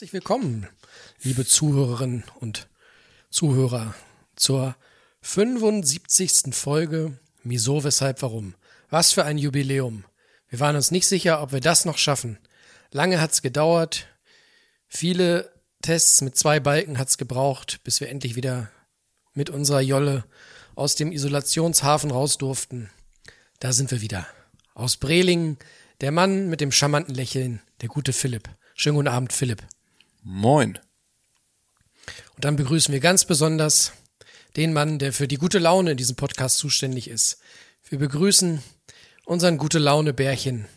Herzlich willkommen, liebe Zuhörerinnen und Zuhörer, zur 75. Folge Wieso, Weshalb, Warum. Was für ein Jubiläum. Wir waren uns nicht sicher, ob wir das noch schaffen. Lange hat's gedauert. Viele Tests mit zwei Balken hat's gebraucht, bis wir endlich wieder mit unserer Jolle aus dem Isolationshafen raus durften. Da sind wir wieder. Aus Brelingen, der Mann mit dem charmanten Lächeln, der gute Philipp. Schönen guten Abend, Philipp. Moin. Und dann begrüßen wir ganz besonders den Mann, der für die gute Laune in diesem Podcast zuständig ist. Wir begrüßen unseren gute Laune Bärchen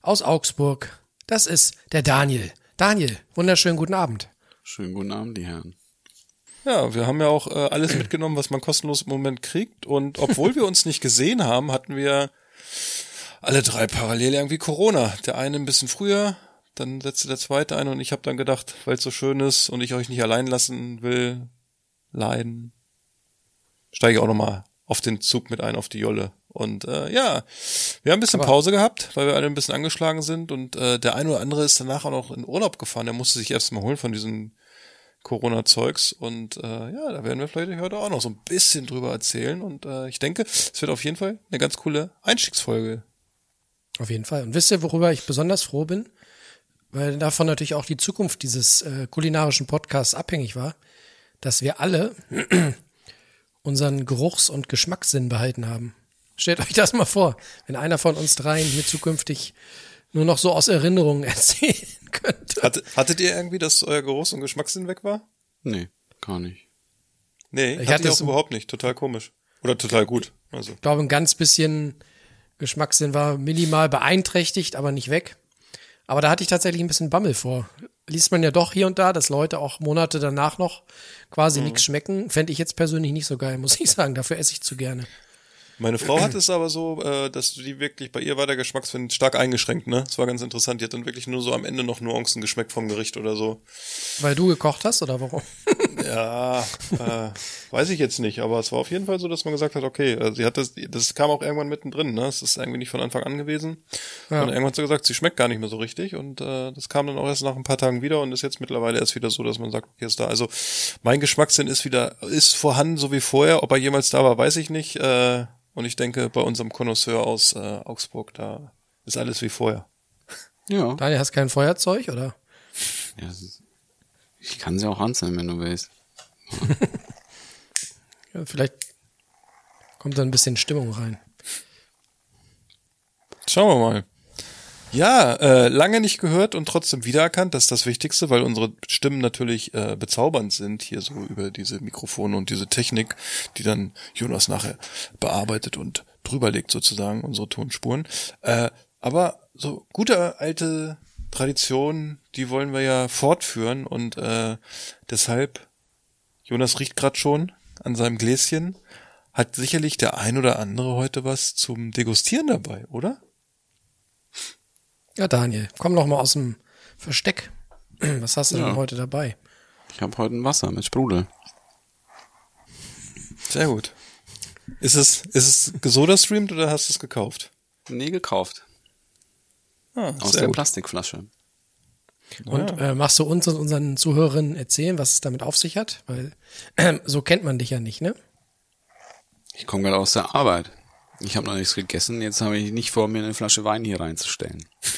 aus Augsburg. Das ist der Daniel. Daniel, wunderschönen guten Abend. Schönen guten Abend, die Herren. Ja, wir haben ja auch äh, alles mitgenommen, was man kostenlos im Moment kriegt. Und obwohl wir uns nicht gesehen haben, hatten wir alle drei parallel irgendwie Corona. Der eine ein bisschen früher, dann setzte der zweite ein und ich habe dann gedacht, weil es so schön ist und ich euch nicht allein lassen will, leiden, steige ich auch nochmal auf den Zug mit ein, auf die Jolle. Und äh, ja, wir haben ein bisschen Aber- Pause gehabt, weil wir alle ein bisschen angeschlagen sind und äh, der eine oder andere ist danach auch noch in Urlaub gefahren. Der musste sich erst mal holen von diesen Corona-Zeugs und äh, ja, da werden wir vielleicht heute auch noch so ein bisschen drüber erzählen und äh, ich denke, es wird auf jeden Fall eine ganz coole Einstiegsfolge. Auf jeden Fall. Und wisst ihr, worüber ich besonders froh bin? Weil davon natürlich auch die Zukunft dieses äh, kulinarischen Podcasts abhängig war, dass wir alle unseren Geruchs- und Geschmackssinn behalten haben. Stellt euch das mal vor, wenn einer von uns dreien mir zukünftig nur noch so aus Erinnerungen erzählen könnte. Hatte, hattet ihr irgendwie, dass euer Geruchs- und Geschmackssinn weg war? Nee, gar nicht. Nee, Ich hatte das überhaupt nicht. Total komisch. Oder total gut. Also. Ich glaube, ein ganz bisschen Geschmackssinn war minimal beeinträchtigt, aber nicht weg. Aber da hatte ich tatsächlich ein bisschen Bammel vor. Liest man ja doch hier und da, dass Leute auch Monate danach noch quasi Mhm. nichts schmecken. Fände ich jetzt persönlich nicht so geil, muss ich sagen. Dafür esse ich zu gerne. Meine Frau hat es aber so, äh, dass die wirklich, bei ihr war der Geschmackssinn stark eingeschränkt, ne? Das war ganz interessant. Die hat dann wirklich nur so am Ende noch Nuancen geschmeckt vom Gericht oder so. Weil du gekocht hast oder warum? Ja, äh, weiß ich jetzt nicht, aber es war auf jeden Fall so, dass man gesagt hat, okay, äh, sie hat das, das kam auch irgendwann mittendrin, ne? Es ist irgendwie nicht von Anfang an gewesen. Ja. Und irgendwann hat sie gesagt, sie schmeckt gar nicht mehr so richtig und äh, das kam dann auch erst nach ein paar Tagen wieder und ist jetzt mittlerweile erst wieder so, dass man sagt, okay, ist da. Also mein Geschmackssinn ist wieder, ist vorhanden, so wie vorher. Ob er jemals da war, weiß ich nicht. Äh, und ich denke, bei unserem Connoisseur aus äh, Augsburg, da ist alles wie vorher. Ja, Daniel, hast kein Feuerzeug oder? ja ich kann sie auch anzeigen, wenn du willst. Ja, vielleicht kommt da ein bisschen Stimmung rein. Schauen wir mal. Ja, äh, lange nicht gehört und trotzdem wiedererkannt, das ist das Wichtigste, weil unsere Stimmen natürlich äh, bezaubernd sind, hier so über diese Mikrofone und diese Technik, die dann Jonas nachher bearbeitet und drüberlegt sozusagen, unsere Tonspuren. Äh, aber so gute alte Tradition, die wollen wir ja fortführen und äh, deshalb, Jonas riecht gerade schon an seinem Gläschen, hat sicherlich der ein oder andere heute was zum Degustieren dabei, oder? Ja, Daniel, komm doch mal aus dem Versteck. Was hast du denn Ja. heute dabei? Ich habe heute ein Wasser mit Sprudel. Sehr gut. Ist es, ist es gesodastreamt oder hast du es gekauft? Nee, gekauft. Ah, Aus der gut. Plastikflasche. Und äh, machst du uns und unseren Zuhörerinnen erzählen, was es damit auf sich hat? Weil so kennt man dich ja nicht, ne? Ich komme gerade aus der Arbeit. Ich habe noch nichts gegessen, jetzt habe ich nicht vor, mir eine Flasche Wein hier reinzustellen.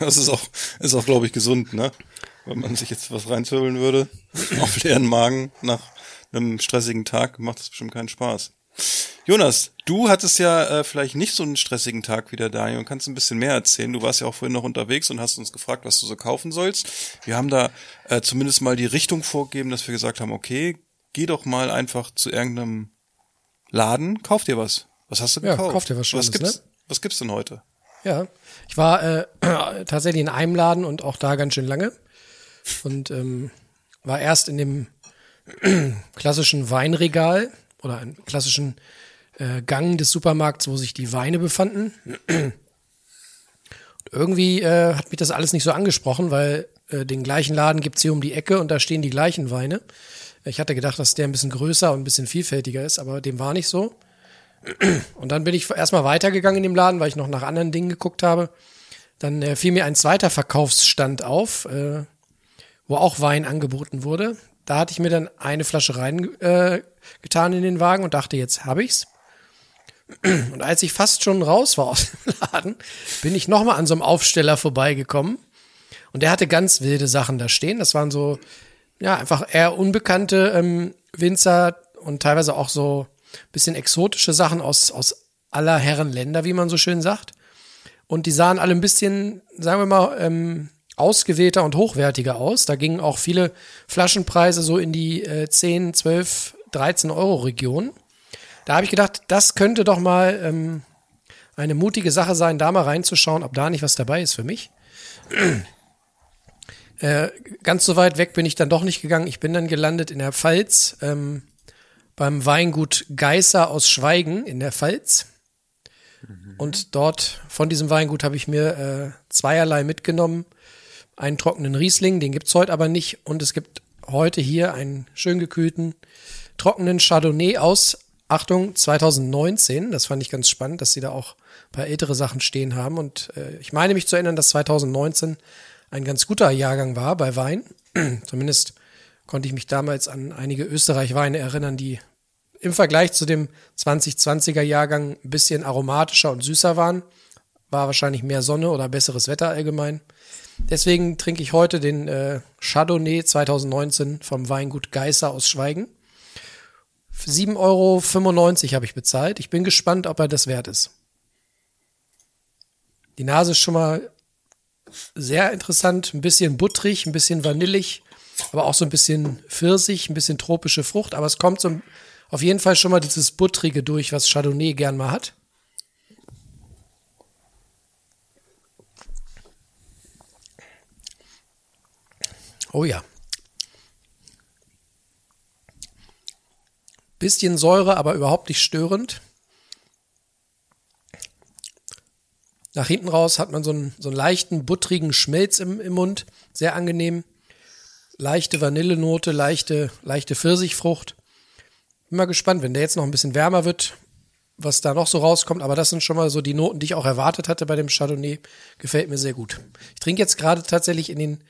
Das ist auch, ist auch, glaube ich, gesund, ne? Wenn man sich jetzt was reinzwirbeln würde, auf leeren Magen nach einem stressigen Tag, macht das bestimmt keinen Spaß. Jonas, du hattest ja äh, vielleicht nicht so einen stressigen Tag wie der Daniel und kannst ein bisschen mehr erzählen. Du warst ja auch vorhin noch unterwegs und hast uns gefragt, was du so kaufen sollst. Wir haben da äh, zumindest mal die Richtung vorgegeben, dass wir gesagt haben, okay, geh doch mal einfach zu irgendeinem Laden, kauf dir was. Was hast du Ja, gekauft? kauf dir was Schönes, gibt's, ne? was gibt's denn heute? Ja. Ich war äh, tatsächlich in einem Laden und auch da ganz schön lange. und ähm, war erst in dem klassischen Weinregal oder einem klassischen äh, Gang des Supermarkts, wo sich die Weine befanden. Und irgendwie äh, hat mich das alles nicht so angesprochen, weil äh, den gleichen Laden gibt's hier um die Ecke und da stehen die gleichen Weine. Ich hatte gedacht, dass der ein bisschen größer und ein bisschen vielfältiger ist, aber dem war nicht so. Und dann bin ich erstmal weitergegangen in dem Laden, weil ich noch nach anderen Dingen geguckt habe. Dann äh, fiel mir ein zweiter Verkaufsstand auf, äh, wo auch Wein angeboten wurde. Da hatte ich mir dann eine Flasche rein äh, in den Wagen und dachte, jetzt habe ich's. Und als ich fast schon raus war aus dem Laden, bin ich nochmal an so einem Aufsteller vorbeigekommen. Und der hatte ganz wilde Sachen da stehen. Das waren so, ja, einfach eher unbekannte ähm, Winzer und teilweise auch so bisschen exotische Sachen aus, aus aller Herren Länder, wie man so schön sagt. Und die sahen alle ein bisschen, sagen wir mal, ähm, ausgewählter und hochwertiger aus. Da gingen auch viele Flaschenpreise so in die äh, 10, 12, 13 Euro Region. Da habe ich gedacht, das könnte doch mal ähm, eine mutige Sache sein, da mal reinzuschauen, ob da nicht was dabei ist für mich. äh, ganz so weit weg bin ich dann doch nicht gegangen. Ich bin dann gelandet in der Pfalz ähm, beim Weingut Geißer aus Schweigen in der Pfalz. Und dort von diesem Weingut habe ich mir äh, zweierlei mitgenommen. Einen trockenen Riesling, den gibt's heute aber nicht. Und es gibt heute hier einen schön gekühlten, trockenen Chardonnay aus, Achtung, 2019. Das fand ich ganz spannend, dass sie da auch ein paar ältere Sachen stehen haben. Und äh, ich meine mich zu erinnern, dass 2019 ein ganz guter Jahrgang war bei Wein. Zumindest konnte ich mich damals an einige Österreich-Weine erinnern, die im Vergleich zu dem 2020er Jahrgang ein bisschen aromatischer und süßer waren. War wahrscheinlich mehr Sonne oder besseres Wetter allgemein. Deswegen trinke ich heute den äh, Chardonnay 2019 vom Weingut Geißer aus Schweigen. 7,95 Euro habe ich bezahlt. Ich bin gespannt, ob er das wert ist. Die Nase ist schon mal sehr interessant, ein bisschen buttrig, ein bisschen vanillig, aber auch so ein bisschen Pfirsich, ein bisschen tropische Frucht. Aber es kommt so auf jeden Fall schon mal dieses Buttrige durch, was Chardonnay gern mal hat. Oh ja. Bisschen Säure, aber überhaupt nicht störend. Nach hinten raus hat man so einen, so einen leichten, buttrigen Schmelz im, im Mund. Sehr angenehm. Leichte Vanillenote, leichte, leichte Pfirsichfrucht. Bin mal gespannt, wenn der jetzt noch ein bisschen wärmer wird, was da noch so rauskommt. Aber das sind schon mal so die Noten, die ich auch erwartet hatte bei dem Chardonnay. Gefällt mir sehr gut. Ich trinke jetzt gerade tatsächlich in den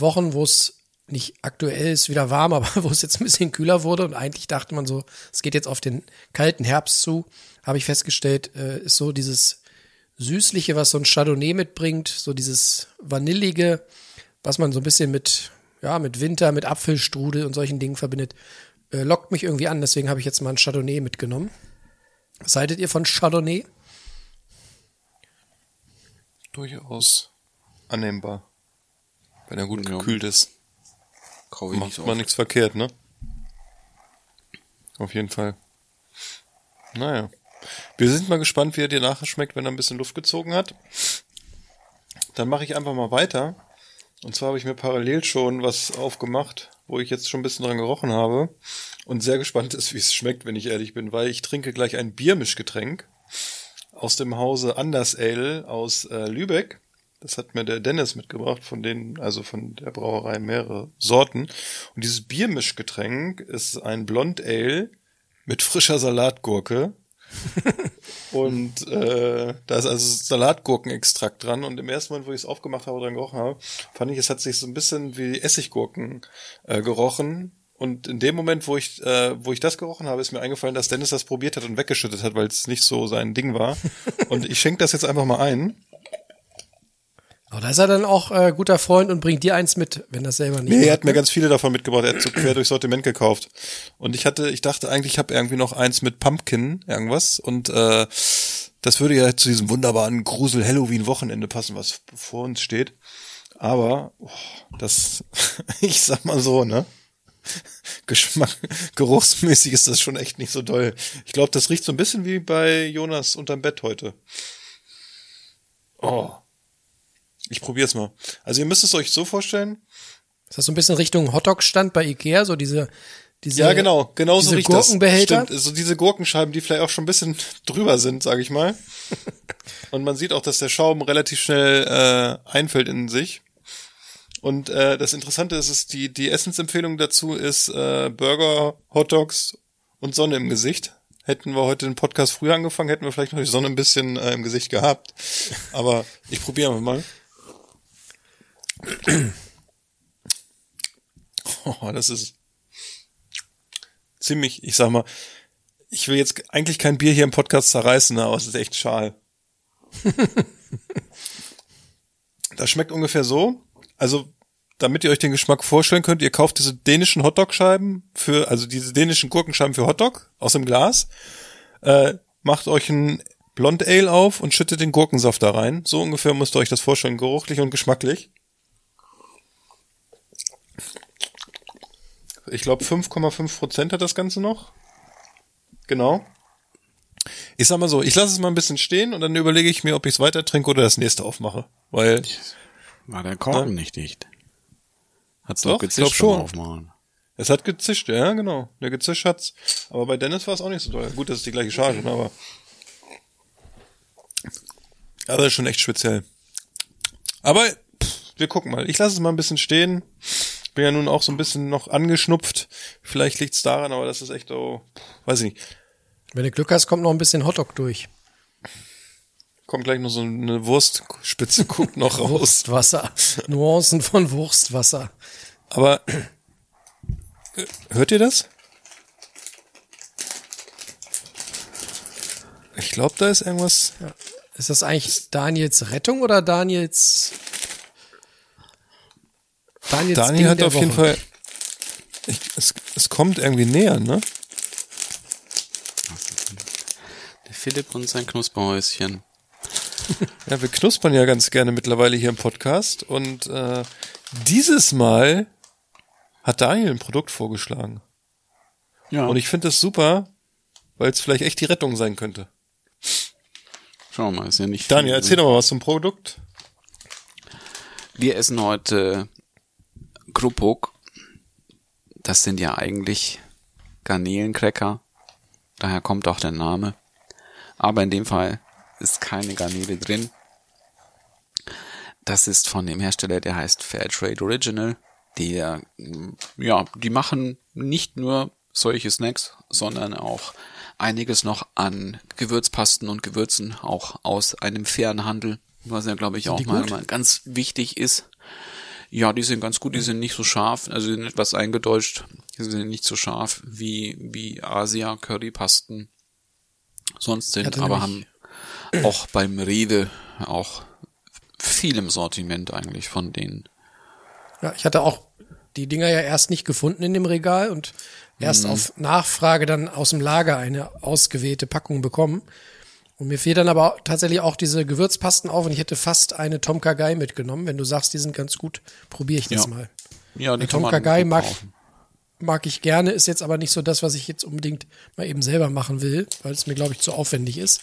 Wochen, wo es nicht aktuell ist, wieder warm, aber wo es jetzt ein bisschen kühler wurde und eigentlich dachte man so, es geht jetzt auf den kalten Herbst zu, habe ich festgestellt, äh, ist so dieses Süßliche, was so ein Chardonnay mitbringt, so dieses Vanillige, was man so ein bisschen mit, ja, mit Winter, mit Apfelstrudel und solchen Dingen verbindet, äh, lockt mich irgendwie an. Deswegen habe ich jetzt mal ein Chardonnay mitgenommen. Was haltet ihr von Chardonnay? Durchaus annehmbar. Wenn er gut Ja. gekühlt ist. Nicht Macht so man nichts verkehrt, ne? Auf jeden Fall. Naja. Wir sind mal gespannt, wie er dir nachher schmeckt, wenn er ein bisschen Luft gezogen hat. Dann mache ich einfach mal weiter. Und zwar habe ich mir parallel schon was aufgemacht, wo ich jetzt schon ein bisschen dran gerochen habe und sehr gespannt ist, wie es schmeckt, wenn ich ehrlich bin, weil ich trinke gleich ein Biermischgetränk aus dem Hause Anders Ale aus äh, Lübeck. Das hat mir der Dennis mitgebracht, von denen, also von der Brauerei mehrere Sorten. Und dieses Biermischgetränk ist ein Blond Ale mit frischer Salatgurke. und äh, da ist also Salatgurkenextrakt dran. Und im ersten Moment, wo ich es aufgemacht habe, dran gerochen habe, fand ich, es hat sich so ein bisschen wie Essiggurken äh, gerochen. Und in dem Moment, wo ich, äh, wo ich das gerochen habe, ist mir eingefallen, dass Dennis das probiert hat und weggeschüttet hat, weil es nicht so sein Ding war. und ich schenke das jetzt einfach mal ein. Aber da ist er dann auch äh, guter Freund und bringt dir eins mit, wenn das selber nicht Nee, er hat mir ne? ganz viele davon mitgebracht. Er hat so quer durchs Sortiment gekauft. Und ich hatte, ich dachte eigentlich, ich habe irgendwie noch eins mit Pumpkin, irgendwas. Und äh, das würde ja zu diesem wunderbaren Grusel-Halloween-Wochenende passen, was vor uns steht. Aber oh, das, ich sag mal so, ne? Geschmack, geruchsmäßig ist das schon echt nicht so doll. Ich glaube, das riecht so ein bisschen wie bei Jonas unterm Bett heute. Oh. Ich probier's mal. Also ihr müsst es euch so vorstellen. Ist das so ein bisschen Richtung Hotdog-Stand bei Ikea, so diese, diese Ja, genau, genau so diese riecht das. Gurkenbehälter? Stimmt, so diese Gurkenscheiben, die vielleicht auch schon ein bisschen drüber sind, sage ich mal. Und man sieht auch, dass der Schaum relativ schnell äh, einfällt in sich. Und äh, das Interessante ist, ist die, die Essensempfehlung dazu ist äh, Burger, Hotdogs und Sonne im Gesicht. Hätten wir heute den Podcast früher angefangen, hätten wir vielleicht noch die Sonne ein bisschen äh, im Gesicht gehabt. Aber ich probiere mal. Oh, das ist ziemlich, ich sag mal, ich will jetzt eigentlich kein Bier hier im Podcast zerreißen, aber es ist echt schal. das schmeckt ungefähr so. Also, damit ihr euch den Geschmack vorstellen könnt, ihr kauft diese dänischen Hotdog-Scheiben für, also diese dänischen Gurkenscheiben für Hotdog aus dem Glas, äh, macht euch ein Blond Ale auf und schüttet den Gurkensaft da rein. So ungefähr müsst ihr euch das vorstellen, geruchlich und geschmacklich. Ich glaube 5,5 Prozent hat das Ganze noch. Genau. Ich sag mal so, ich lasse es mal ein bisschen stehen und dann überlege ich mir, ob ich es weiter trinke oder das nächste aufmache. Weil, War der Korken Ja. nicht dicht? Hat's Doch, doch ich glaub gezischt schon. Aufmachen. es hat gezischt, ja, genau. Der gezischt hat's. Aber bei Dennis war es auch nicht so doll. Gut, das ist die gleiche Charge, ne, aber. Aber das ist schon echt speziell. Aber, pff, wir gucken mal. Ich lasse es mal ein bisschen stehen. Bin ja nun auch so ein bisschen noch angeschnupft. Vielleicht liegt's daran, aber das ist echt so, weiß ich nicht. Wenn du Glück hast, kommt noch ein bisschen Hotdog durch. Kommt gleich noch so eine Wurstspitze, guckt noch raus. Wurstwasser. Nuancen von Wurstwasser. Aber äh, hört ihr das? Ich glaube, da ist irgendwas. Ist das eigentlich Daniels Rettung oder Daniels Daniels Daniel Ding hat der auf jeden Woche? Fall. Ich, es, es kommt irgendwie näher, ne? Der Philipp und sein Knusperhäuschen. Ja, wir knuspern ja ganz gerne mittlerweile hier im Podcast und äh, dieses Mal hat Daniel ein Produkt vorgeschlagen. Ja. Und ich finde das super, weil es vielleicht echt die Rettung sein könnte. Schauen wir mal, ist ja nicht Daniel, viel, erzähl ne? doch mal was zum Produkt. Wir essen heute Krupuk. Das sind ja eigentlich Garnelencracker. Daher kommt auch der Name. Aber in dem Fall ist keine Garnele drin. Das ist von dem Hersteller, der heißt Fairtrade Original. Der, mm, ja, die machen nicht nur solche Snacks, sondern auch einiges noch an Gewürzpasten und Gewürzen, auch aus einem fairen Handel, was ja, glaube ich, auch mal, mal ganz wichtig ist. Ja, die sind ganz gut, die sind nicht so scharf, also sind etwas eingedeutscht, die sind nicht so scharf wie, wie Asia Currypasten sonst sind, aber haben auch beim Rewe auch viel im Sortiment eigentlich von denen. Ja, ich hatte auch die Dinger ja erst nicht gefunden in dem Regal und erst auf Nachfrage dann aus dem Lager eine ausgewählte Packung bekommen. Und mir fiel dann aber tatsächlich auch diese Gewürzpasten auf und ich hätte fast eine Tom Kagai mitgenommen. Wenn du sagst, die sind ganz gut, probiere ich das Ja. mal. Ja, die Tom Kagai mag, mag ich gerne, ist jetzt aber nicht so das, was ich jetzt unbedingt mal eben selber machen will, weil es mir, glaube ich, zu aufwendig ist.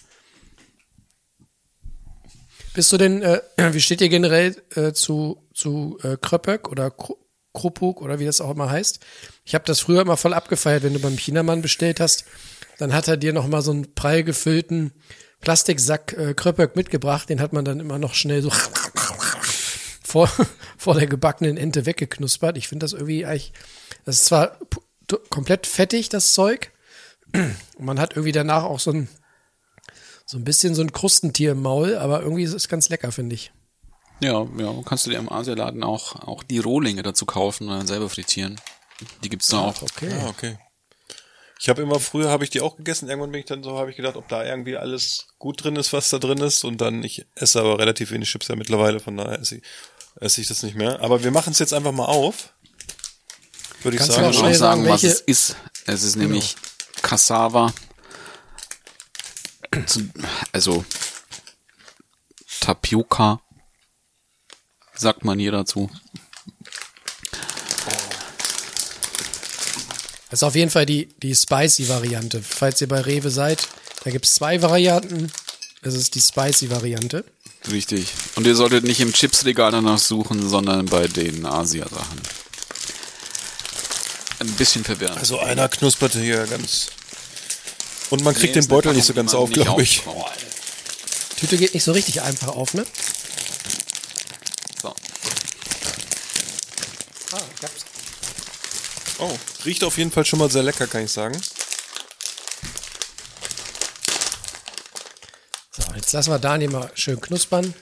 Bist du denn, äh, wie steht ihr generell äh, zu, zu äh, Kröpöck oder Kru- Krupuk oder wie das auch immer heißt? Ich habe das früher immer voll abgefeiert, wenn du beim Chinamann bestellt hast, dann hat er dir noch mal so einen prall gefüllten Plastiksack äh, Kröpöck mitgebracht, den hat man dann immer noch schnell so vor, vor der gebackenen Ente weggeknuspert. Ich finde das irgendwie eigentlich, das ist zwar komplett fettig, das Zeug, und man hat irgendwie danach auch so ein, so ein bisschen so ein Krustentier im Maul, aber irgendwie ist es ganz lecker, finde ich. Ja, ja, kannst du dir im Asialaden auch, auch die Rohlinge dazu kaufen und dann selber frittieren. Die gibt's da auch. Okay. Ah, okay. Ich habe immer früher habe ich die auch gegessen. Irgendwann bin ich dann so, habe ich gedacht, ob da irgendwie alles gut drin ist, was da drin ist. Und dann ich esse aber relativ wenig Chips ja mittlerweile, von daher esse ich, esse ich das nicht mehr. Aber wir machen es jetzt einfach mal auf. Würde ich Kannst du sagen. auch sagen, sagen, was es ist. Es ist nämlich Cassava. Zum- Also Tapioca, sagt man hier dazu. Das ist auf jeden Fall die, die Spicy-Variante. Falls ihr bei Rewe seid, da gibt's zwei Varianten. Das ist die Spicy-Variante. Richtig. Und ihr solltet nicht im Chipsregal danach suchen, sondern bei den Asia-Sachen. Ein bisschen verwirrend. Also einer knusperte hier ganz. Und man kriegt Nee, den Beutel nicht so ganz auf, glaube ich. auf- Tüte geht nicht so richtig einfach auf, ne? so. Ah, ich hab's. Oh, riecht auf jeden Fall schon mal sehr lecker, kann ich sagen. So, jetzt lassen wir Daniel mal schön knuspern.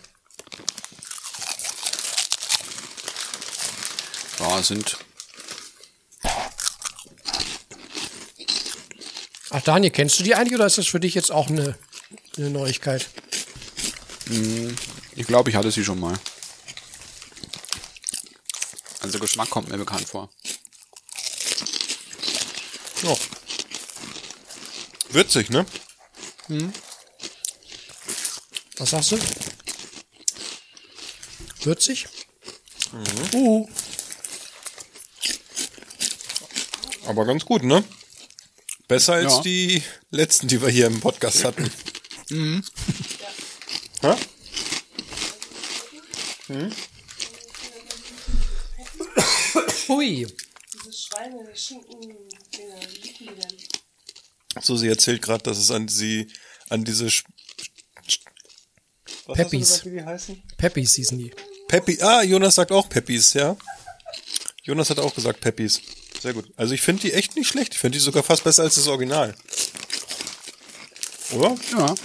Ja, sind Ach, Daniel, kennst du die eigentlich oder ist das für dich jetzt auch eine, eine Neuigkeit? Ich glaube, ich hatte sie schon mal. Also Geschmack kommt mir bekannt vor. Ja. Würzig, ne? Was sagst du? Würzig? Uh, Aber ganz gut, ne? Besser als Ja. die letzten, die wir hier im Podcast hatten. Mhm. Hä? hui. So, sie erzählt gerade, dass es an sie, an diese Sch- Was Peppis. gesagt, wie die heißen? Peppis hießen die. Peppi, ah, Jonas sagt auch Peppis, ja. Jonas hat auch gesagt Peppis. Sehr gut. Also ich finde die echt nicht schlecht. Ich finde die sogar fast besser als das Original. Oder? Ja.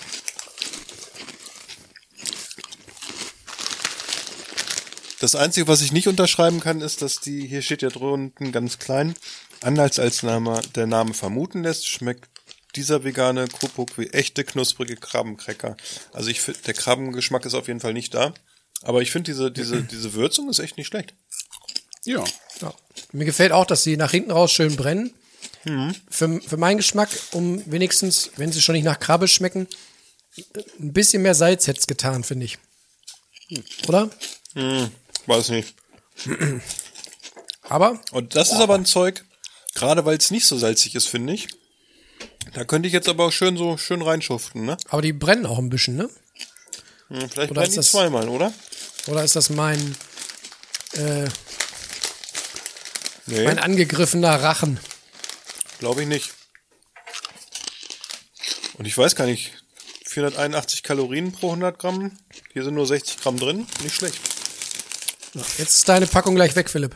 Das Einzige, was ich nicht unterschreiben kann, ist, dass die, hier steht ja drunten ganz klein, anders als Name, der Name vermuten lässt, schmeckt dieser vegane Krupuk wie echte knusprige Krabbencracker. Also ich finde, der Krabbengeschmack ist auf jeden Fall nicht da. Aber ich finde diese, diese, diese Würzung ist echt nicht schlecht. Ja. Ja. Mir gefällt auch, dass sie nach hinten raus schön brennen. Für, für meinen Geschmack, um wenigstens, wenn sie schon nicht nach Krabbe schmecken, ein bisschen mehr Salz hätte es getan, finde ich. Oder? Weiß nicht. Aber Und das ist aber ein Zeug, gerade weil es nicht so salzig ist, finde ich. Da könnte ich jetzt aber auch schön so schön reinschuften, ne? Aber die brennen auch ein bisschen, ne? Hm, Vielleicht Oder brennen die das- zweimal, oder? Oder ist das mein, äh, Nee, mein angegriffener Rachen? glaube ich nicht. Und ich weiß gar nicht, 481 Kalorien pro 100 Gramm. Hier sind nur 60 Gramm drin. Nicht schlecht. Jetzt ist deine Packung gleich weg, Philipp.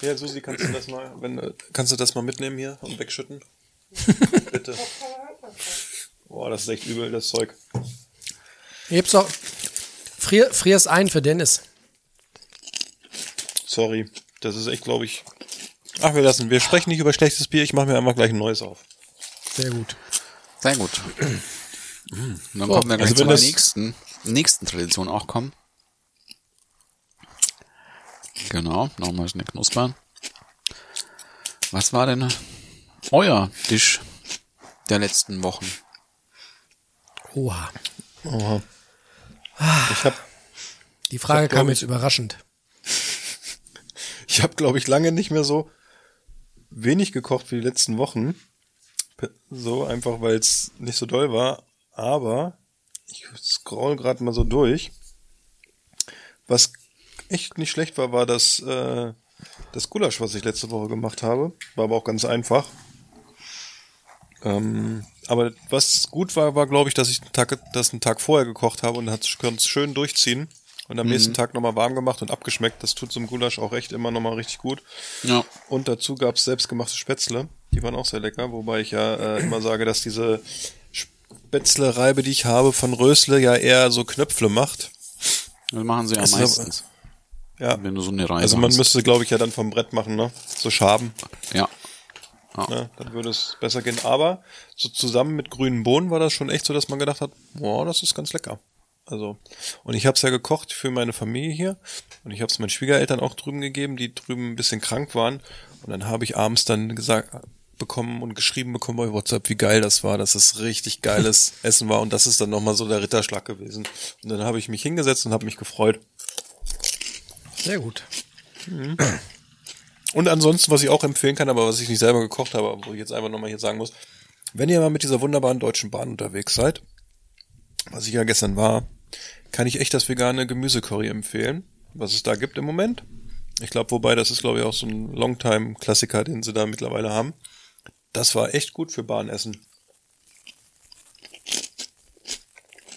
Ja, Susi, kannst du das mal, wenn, äh, kannst du das mal mitnehmen hier und wegschütten? Bitte. Boah, das ist echt übel, das Zeug. Heb's auch. Frier, frier's ein für Dennis. Sorry. Das ist echt, glaube ich. Ach, wir lassen. Wir sprechen nicht über schlechtes Bier. Ich mache mir einfach gleich ein neues auf. Sehr gut. Sehr gut. Dann So, kommen wir gleich also wenn zu der das- nächsten, nächsten Tradition auch kommen. Genau, nochmal schnell knuspern. Was war denn euer Tisch der letzten Wochen? Oha. Ich habe Die Frage Ich hab, glaub kam ich- jetzt überraschend. ich hab, glaube ich, lange nicht mehr so wenig gekocht wie die letzten Wochen. So einfach, weil es nicht so doll war. Aber ich scroll gerade mal so durch. Was echt nicht schlecht war, war das, äh, das Gulasch, was ich letzte Woche gemacht habe. War aber auch ganz einfach. Ähm, aber was gut war, war, glaube ich, dass ich einen Tag, das einen Tag vorher gekocht habe und hat es schön durchziehen. Und am nächsten Tag nochmal warm gemacht und abgeschmeckt. Das tut zum Gulasch auch echt immer nochmal richtig gut. Ja. Und dazu gab's selbstgemachte Spätzle. Die waren auch sehr lecker, wobei ich ja äh, immer sage, dass diese Spätzle-Reibe, die ich habe von Rösle, ja eher so Knöpfle macht. Das machen sie ja Es ist meistens. Ja. Wenn du so eine Reihe Also man hast. müsste, glaube ich, ja dann vom Brett machen, ne? So Schaben. Ja. Ne? Dann würde es besser gehen. Aber so zusammen mit grünen Bohnen war das schon echt so, dass man gedacht hat, boah, das ist ganz lecker. Also, und ich habe es ja gekocht für meine Familie hier und ich habe es meinen Schwiegereltern auch drüben gegeben, die drüben ein bisschen krank waren. Und dann habe ich abends dann gesagt bekommen und geschrieben bekommen bei WhatsApp, wie geil das war, dass es richtig geiles Essen war und das ist dann nochmal so der Ritterschlag gewesen. Und dann habe ich mich hingesetzt und habe mich gefreut. Sehr gut. Und ansonsten, was ich auch empfehlen kann, aber was ich nicht selber gekocht habe, wo ich jetzt einfach nochmal hier sagen muss, wenn ihr mal mit dieser wunderbaren Deutschen Bahn unterwegs seid, was ich ja gestern war, kann ich echt das vegane Gemüsecurry empfehlen, was es da gibt im Moment. Ich glaube, wobei, das ist, glaube ich, auch so ein Longtime-Klassiker, den sie da mittlerweile haben. Das war echt gut für Bahnessen.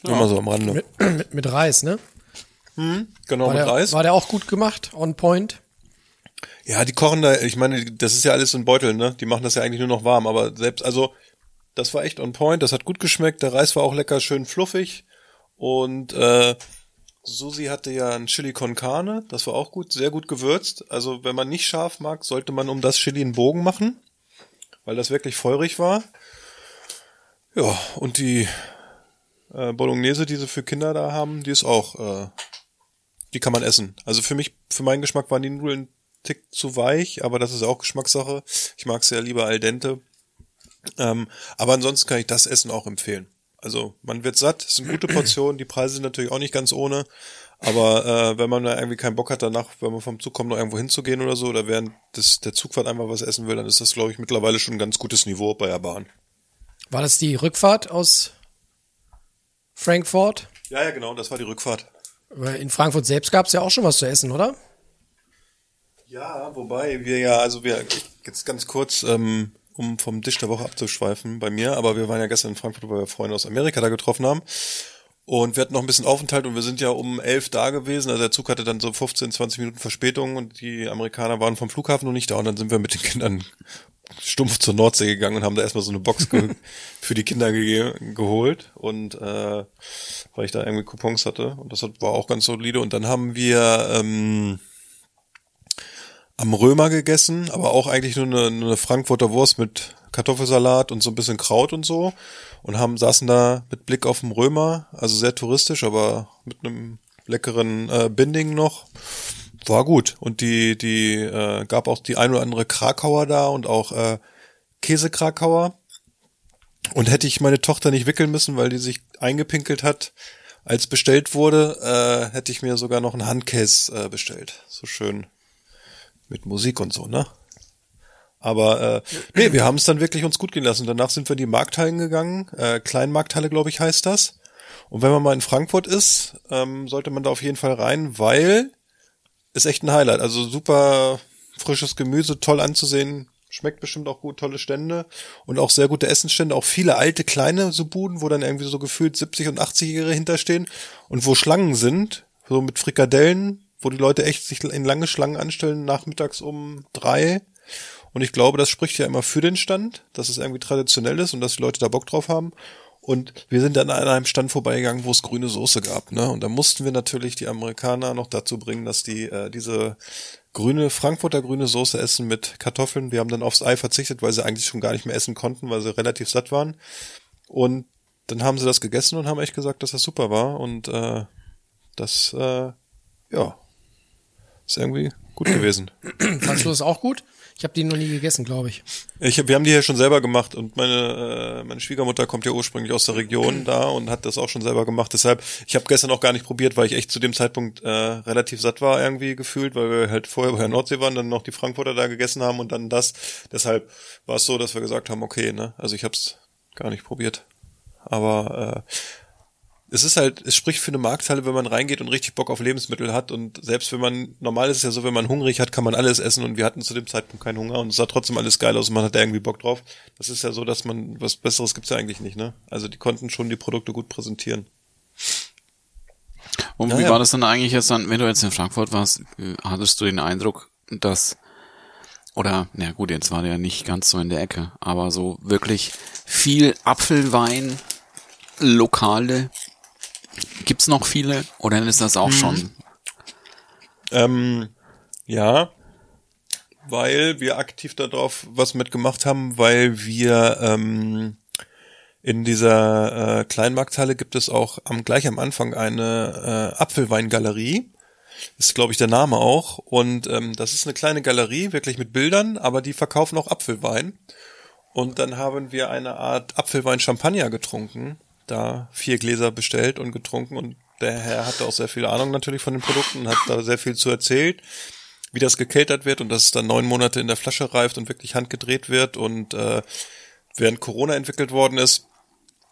Nur mal so am Rande. Mit, mit, mit Reis, ne? Genau, War mit der, Reis. war der auch gut gemacht? On point? Ja, die kochen da, ich meine, das ist ja alles in Beuteln, ne? Die machen das ja eigentlich nur noch warm, aber selbst, also, das war echt on point, das hat gut geschmeckt, der Reis war auch lecker, schön fluffig und äh, Susi hatte ja ein Chili con Carne, das war auch gut, sehr gut gewürzt. Also, wenn man nicht scharf mag, sollte man um das Chili einen Bogen machen, weil das wirklich feurig war. Ja, und die äh, Bolognese, die sie für Kinder da haben, die ist auch, äh, die kann man essen. Also für mich, für meinen Geschmack waren die Nudeln Tick zu weich, aber das ist auch Geschmackssache. Ich mag es ja lieber al dente. Ähm, aber ansonsten kann ich das Essen auch empfehlen. Also man wird satt, es sind gute Portionen, die Preise sind natürlich auch nicht ganz ohne. Aber äh, wenn man da irgendwie keinen Bock hat danach, wenn man vom Zug kommt, noch irgendwo hinzugehen oder so, oder während des, der Zugfahrt einfach was essen will, dann ist das, glaube ich, mittlerweile schon ein ganz gutes Niveau bei der Bahn. War das die Rückfahrt aus Frankfurt? Ja, ja, genau, das war die Rückfahrt. In Frankfurt selbst gab es ja auch schon was zu essen, oder? Ja, wobei wir ja, also wir, jetzt ganz kurz, ähm, um vom Tisch der Woche abzuschweifen bei mir, aber wir waren ja gestern in Frankfurt, weil wir Freunde aus Amerika da getroffen haben. Und wir hatten noch ein bisschen Aufenthalt und wir sind ja um elf da gewesen. Also der Zug hatte dann so 15, 20 Minuten Verspätung und die Amerikaner waren vom Flughafen noch nicht da und dann sind wir mit den Kindern stumpf zur Nordsee gegangen und haben da erstmal so eine Box für die Kinder ge geholt. Und äh, weil ich da irgendwie Coupons hatte. Und das war auch ganz solide. Und dann haben wir ähm, am Römer gegessen, aber auch eigentlich nur eine, eine Frankfurter Wurst mit Kartoffelsalat und so ein bisschen Kraut und so. Und haben saßen da mit Blick auf den Römer, also sehr touristisch, aber mit einem leckeren äh, Binding noch. War gut und die die äh, gab auch die ein oder andere Krakauer da und auch äh, Käsekrakauer. Und hätte ich meine Tochter nicht wickeln müssen, weil die sich eingepinkelt hat, als bestellt wurde, äh, hätte ich mir sogar noch einen Handkäse äh, bestellt. So schön mit Musik und so, ne? Aber äh, nee, wir haben es dann wirklich uns gut gehen lassen. Danach sind wir in die Markthallen gegangen. Äh, Kleinmarkthalle, glaube ich, heißt das. Und wenn man mal in Frankfurt ist, ähm, sollte man da auf jeden Fall rein, weil ist echt ein Highlight. Also super frisches Gemüse, toll anzusehen, schmeckt bestimmt auch gut, tolle Stände und auch sehr gute Essensstände, auch viele alte kleine so Buden, wo dann irgendwie so gefühlt 70 und 80-Jährige hinterstehen und wo Schlangen sind, so mit Frikadellen, wo die Leute echt sich in lange Schlangen anstellen, nachmittags um drei. Und ich glaube, das spricht ja immer für den Stand, dass es irgendwie traditionell ist und dass die Leute da Bock drauf haben. Und wir sind dann an einem Stand vorbeigegangen, wo es grüne Soße gab, ne? Und da mussten wir natürlich die Amerikaner noch dazu bringen, dass die äh, diese grüne Frankfurter grüne Soße essen mit Kartoffeln. Wir haben dann aufs Ei verzichtet, weil sie eigentlich schon gar nicht mehr essen konnten, weil sie relativ satt waren. Und dann haben sie das gegessen und haben echt gesagt, dass das super war. Und äh, das, äh, ja, ist irgendwie gut gewesen. Fandst du das auch gut? Ich habe die noch nie gegessen, glaube ich. Ich, hab- wir haben die ja schon selber gemacht und meine, äh, meine Schwiegermutter kommt ja ursprünglich aus der Region da und hat das auch schon selber gemacht. Deshalb, ich habe gestern auch gar nicht probiert, weil ich echt zu dem Zeitpunkt äh, relativ satt war irgendwie gefühlt, weil wir halt vorher bei der Nordsee waren, dann noch die Frankfurter da gegessen haben und dann das. Deshalb war es so, dass wir gesagt haben, okay, ne, also ich habe es gar nicht probiert. Aber äh, es ist halt, es spricht für eine Markthalle, wenn man reingeht und richtig Bock auf Lebensmittel hat und selbst wenn man, normal ist es ja so, wenn man hungrig hat, kann man alles essen und wir hatten zu dem Zeitpunkt keinen Hunger und es sah trotzdem alles geil aus und man hat da irgendwie Bock drauf. Das ist ja so, dass man, was Besseres gibt's ja eigentlich nicht, ne? Also die konnten schon die Produkte gut präsentieren. Und Ja, wie war das dann eigentlich jetzt dann, wenn du jetzt in Frankfurt warst, hattest du den Eindruck, dass, oder, na gut, jetzt war der ja nicht ganz so in der Ecke, aber so wirklich viel Apfelwein, Lokale, gibt's noch viele, oder ist das auch schon? Ähm, ja, weil wir aktiv darauf was mitgemacht haben, weil wir ähm, in dieser äh, Kleinmarkthalle gibt es auch am gleich am Anfang eine äh, Apfelweingalerie. Ist, glaube ich, der Name auch. Und ähm, das ist eine kleine Galerie, wirklich mit Bildern, aber die verkaufen auch Apfelwein. Und dann haben wir eine Art Apfelwein-Champagner getrunken, da vier Gläser bestellt und getrunken und der Herr hatte auch sehr viel Ahnung natürlich von den Produkten und hat da sehr viel zu erzählt, wie das gekeltert wird und dass es dann neun Monate in der Flasche reift und wirklich handgedreht wird und äh, während Corona entwickelt worden ist.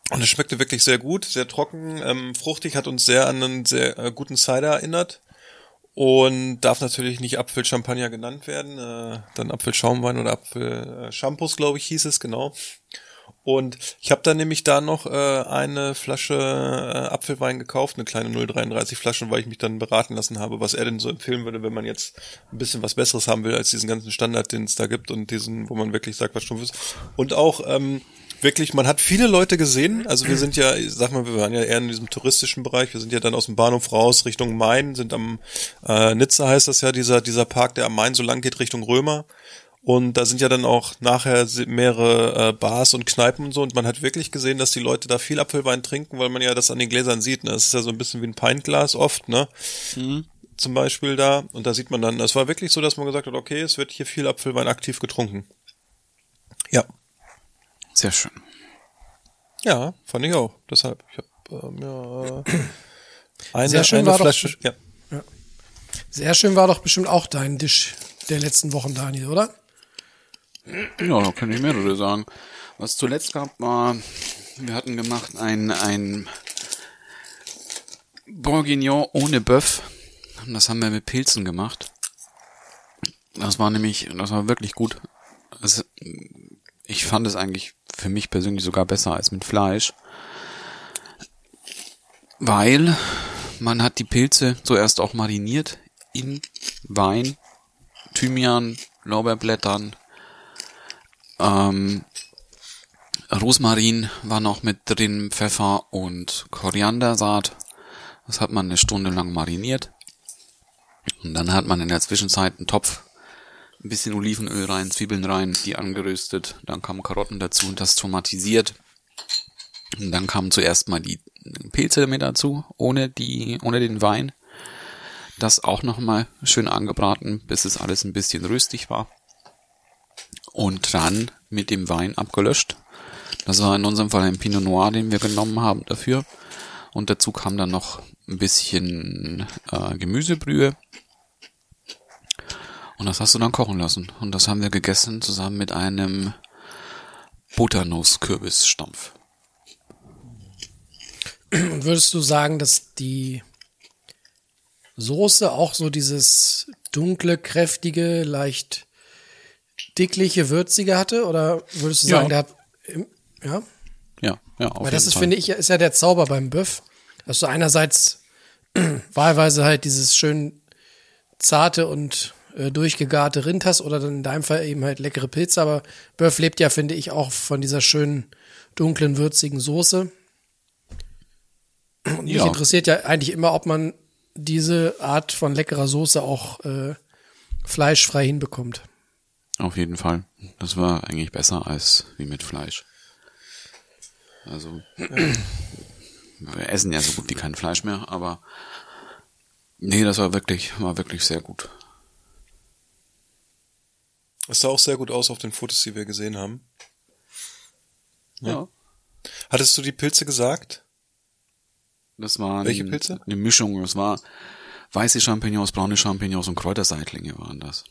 Und es schmeckte wirklich sehr gut, sehr trocken, ähm, fruchtig, hat uns sehr an einen sehr äh, guten Cider erinnert. Und darf natürlich nicht Apfelchampagner genannt werden, äh, dann Apfelschaumwein oder Apfelshampoos, glaube ich, hieß es, genau. Und ich habe dann nämlich da noch äh, eine Flasche äh, Apfelwein gekauft, eine kleine 0,33 Flasche, weil ich mich dann beraten lassen habe, was er denn so empfehlen würde, wenn man jetzt ein bisschen was Besseres haben will als diesen ganzen Standard, den es da gibt und diesen, wo man wirklich sagt, was stumpf ist. Und auch ähm, wirklich, man hat viele Leute gesehen. Also wir sind ja, ich sag mal, wir waren ja eher in diesem touristischen Bereich. Wir sind ja dann aus dem Bahnhof raus Richtung Main, sind am äh, Nizza heißt das ja, dieser dieser Park, der am Main so lang geht Richtung Römer. Und da sind ja dann auch nachher mehrere äh, Bars und Kneipen und so. Und man hat wirklich gesehen, dass die Leute da viel Apfelwein trinken, weil man ja das an den Gläsern sieht. Ne? Das ist ja so ein bisschen wie ein Pintglas oft, ne? Mhm. Zum Beispiel da. Und da sieht man dann, es war wirklich so, dass man gesagt hat, okay, es wird hier viel Apfelwein aktiv getrunken. Ja. Sehr schön. Ja, fand ich auch. Deshalb, ich habe ähm, ja, eine, Sehr schön eine war Flasche. doch, ja. ja. Sehr schön war doch bestimmt auch dein Tisch der letzten Wochen, Daniel, oder? Ja, da kann ich mehrere sagen. Was zuletzt gab, war, wir hatten gemacht ein, ein Bourguignon ohne. Und das haben wir mit Pilzen gemacht. Das war nämlich, das war wirklich gut. Das, ich fand es eigentlich für mich persönlich sogar besser als mit Fleisch. Weil man hat die Pilze zuerst auch mariniert in Wein, Thymian, Lorbeerblättern, ähm, Rosmarin war noch mit drin, Pfeffer und Koriandersaat. Das hat man eine Stunde lang mariniert. Und dann hat man in der Zwischenzeit einen Topf, ein bisschen Olivenöl rein, Zwiebeln rein, die angeröstet. Dann kamen Karotten dazu und das tomatisiert. Und dann kamen zuerst mal die Pilze mit dazu, ohne die, ohne den Wein. Das auch nochmal schön angebraten, bis es alles ein bisschen röstig war. Und dann mit dem Wein abgelöscht. Das war in unserem Fall ein Pinot Noir, den wir genommen haben dafür. Und dazu kam dann noch ein bisschen äh, Gemüsebrühe. Und das hast du dann kochen lassen. Und das haben wir gegessen zusammen mit einem Butternuss-Kürbisstampf. Und würdest du sagen, dass die Soße auch so dieses dunkle, kräftige, leicht dickliche, würzige hatte? Oder würdest du Ja. sagen, der hat, ja? Ja, ja, auf Weil das ist, Fall. finde ich, ist ja der Zauber beim Bœuf. Dass du einerseits wahlweise halt dieses schön zarte und äh, durchgegarte Rind hast oder dann in deinem Fall eben halt leckere Pilze. Aber Bœuf lebt ja, finde ich, auch von dieser schönen, dunklen, würzigen Soße. Und mich Ja. interessiert ja eigentlich immer, ob man diese Art von leckerer Soße auch äh, fleischfrei hinbekommt. Auf jeden Fall. Das war eigentlich besser als wie mit Fleisch. Also, wir essen ja so gut wie kein Fleisch mehr, aber nee, das war wirklich, war wirklich sehr gut. Es sah auch sehr gut aus auf den Fotos, die wir gesehen haben. Ja. Hattest du die Pilze gesagt? Das war Welche Pilze? eine Mischung. Das war weiße Champignons, braune Champignons und Kräuterseitlinge waren das.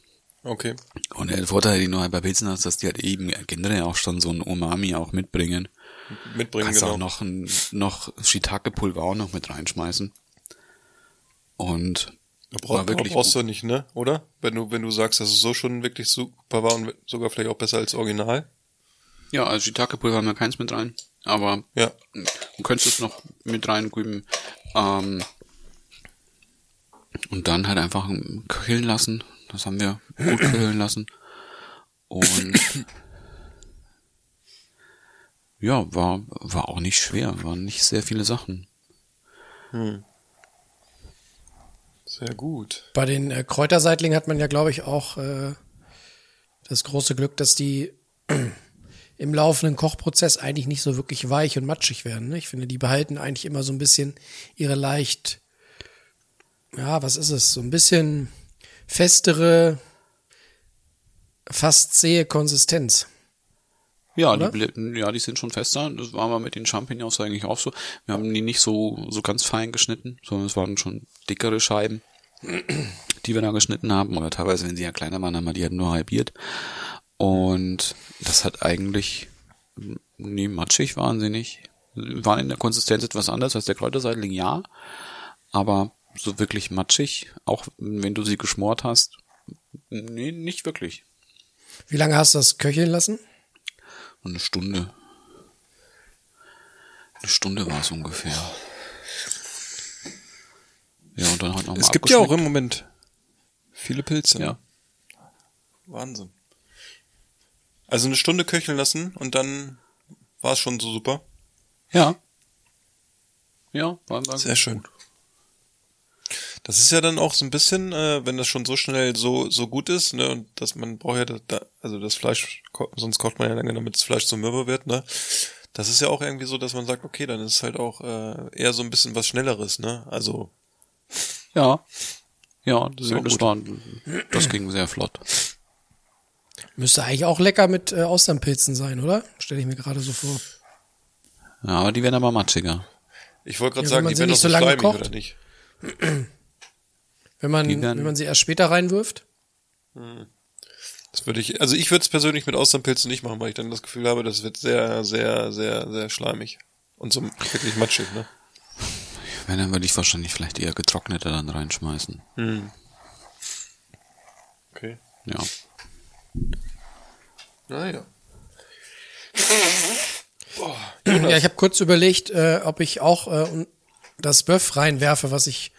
Okay. Und der Vorteil, den du halt bei Pilzen hast, dass die halt eben generell auch schon so ein Umami auch mitbringen. Mitbringen, Kannst genau. auch noch ein, noch Shiitake-Pulver auch noch mit reinschmeißen. Und Brauch, wirklich brauchst du nicht, ne? Oder? Wenn du, wenn du sagst, dass es so schon wirklich super war und sogar vielleicht auch besser als Original. Ja, also Shiitake-Pulver haben wir keins mit rein. Aber Ja. du könntest es noch mit reingeben. Ähm, und dann halt einfach köcheln lassen. Das haben wir gut köcheln lassen. Und ja, war, war auch nicht schwer. Waren nicht sehr viele Sachen. Sehr gut. Bei den äh, Kräuterseitlingen hat man ja, glaube ich, auch äh, das große Glück, dass die im laufenden Kochprozess eigentlich nicht so wirklich weich und matschig werden. Ne? Ich finde, die behalten eigentlich immer so ein bisschen ihre leicht, ja, was ist es, so ein bisschen festere, fast zähe Konsistenz. Ja, Oder? die, ble- ja, die sind schon fester. Das war aber mit den Champignons eigentlich auch so. Wir haben die nicht so, so ganz fein geschnitten, sondern es waren schon dickere Scheiben, die wir da geschnitten haben. Oder teilweise, wenn sie ja kleiner waren, haben wir die halt nur halbiert. Und das hat eigentlich, nee, matschig nicht. Waren in der Konsistenz etwas anders als der Kräuterseitling, ja. Aber so wirklich matschig, auch wenn du sie geschmort hast, nee, nicht wirklich. Wie lange hast du das köcheln lassen? Eine Stunde. Eine Stunde war es ungefähr. Ja, und dann halt nochmal Es gibt ja auch im Moment viele Pilze. ne? Ja. Wahnsinn. Also eine Stunde köcheln lassen und dann war es schon so super. Ja. Ja, war, war Sehr schön. Das ist ja dann auch so ein bisschen, äh, wenn das schon so schnell so so gut ist, ne, und dass man braucht ja da, da, also das Fleisch, sonst kocht man ja lange, damit das Fleisch so mürbe wird, ne. Das ist ja auch irgendwie so, dass man sagt, okay, dann ist es halt auch äh, eher so ein bisschen was Schnelleres, ne. Also Ja. Ja, das, Ja, das gut. war, das ging sehr flott. Müsste eigentlich auch lecker mit äh, Austernpilzen sein, oder? Stelle ich mir gerade so vor. Ja, aber die werden aber matschiger. ich wollte gerade Ja, wenn sagen, die sie werden doch so so lange schleimig kocht. oder nicht. Wenn man, werden- wenn man sie erst später reinwirft. Das würde ich, also ich würde es persönlich mit Austernpilzen nicht machen, weil ich dann das Gefühl habe, das wird sehr, sehr, sehr, sehr schleimig. Und so wirklich matschig, ne? Wenn, dann würde ich wahrscheinlich vielleicht eher getrocknete dann reinschmeißen. Okay. Ja. Naja. Ja, ich habe kurz überlegt, äh, ob ich auch äh, das Böff reinwerfe, was ich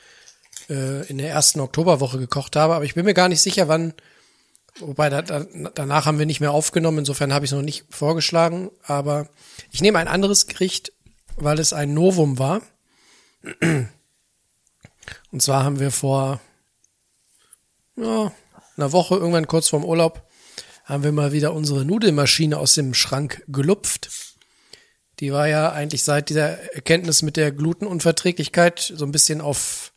äh, in der ersten Oktoberwoche gekocht habe. Aber ich bin mir gar nicht sicher, wann. Wobei da, da, danach haben wir nicht mehr aufgenommen. Insofern habe ich es noch nicht vorgeschlagen. Aber ich nehme ein anderes Gericht, weil es ein Novum war. Und zwar haben wir vor ja, einer Woche, irgendwann kurz vorm Urlaub, haben wir mal wieder unsere Nudelmaschine aus dem Schrank gelupft. Die war ja eigentlich seit dieser Erkenntnis mit der Glutenunverträglichkeit so ein bisschen auf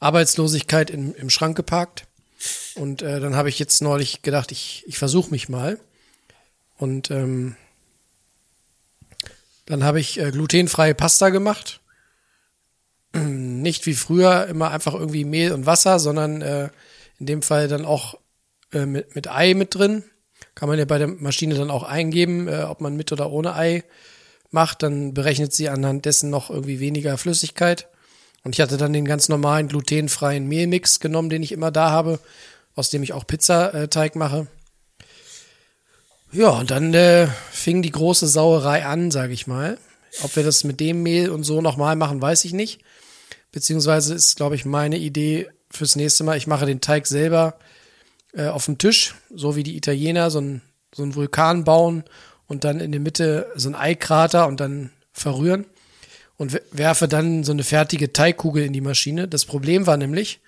Arbeitslosigkeit im, im Schrank geparkt. Und äh, dann habe ich jetzt neulich gedacht, ich, ich versuche mich mal. Und ähm, dann habe ich äh, glutenfreie Pasta gemacht. Nicht wie früher immer einfach irgendwie Mehl und Wasser, sondern äh, in dem Fall dann auch äh, mit, mit Ei mit drin. Kann man ja bei der Maschine dann auch eingeben, äh, ob man mit oder ohne Ei macht, dann berechnet sie anhand dessen noch irgendwie weniger Flüssigkeit. Und ich hatte dann den ganz normalen glutenfreien Mehlmix genommen, den ich immer da habe, aus dem ich auch Pizzateig mache. Ja, und dann äh, fing die große Sauerei an, sage ich mal. Ob wir das mit dem Mehl und so nochmal machen, weiß ich nicht. Beziehungsweise ist, glaube ich, meine Idee fürs nächste Mal, ich mache den Teig selber äh, auf dem Tisch, so wie die Italiener, so ein, so ein Vulkan bauen und dann in der Mitte so ein Eikrater und dann verrühren und we- werfe dann so eine fertige Teigkugel in die Maschine. Das Problem war nämlich,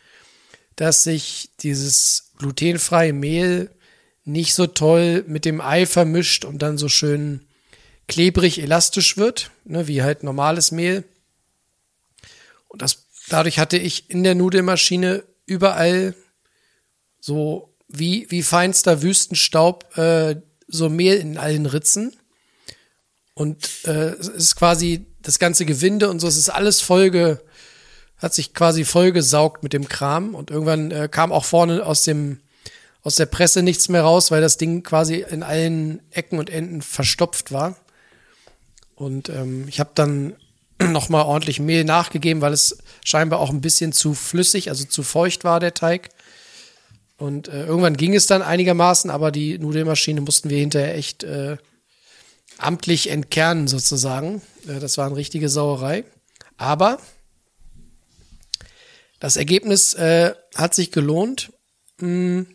dass sich dieses glutenfreie Mehl nicht so toll mit dem Ei vermischt und dann so schön klebrig elastisch wird, ne, wie halt normales Mehl. Und das, dadurch hatte ich in der Nudelmaschine überall so wie, wie feinster Wüstenstaub äh, so Mehl in allen Ritzen. Und äh, es ist quasi das ganze Gewinde und so, es ist alles Folge, hat sich quasi vollgesaugt mit dem Kram. Und irgendwann äh, kam auch vorne aus dem aus der Presse nichts mehr raus, weil das Ding quasi in allen Ecken und Enden verstopft war. Und ähm, ich habe dann noch mal ordentlich Mehl nachgegeben, weil es scheinbar auch ein bisschen zu flüssig, also zu feucht war der Teig. Und äh, irgendwann ging es dann einigermaßen, aber die Nudelmaschine mussten wir hinterher echt äh, amtlich entkernen sozusagen. Äh, das war eine richtige Sauerei. Aber das Ergebnis äh, hat sich gelohnt. Hm.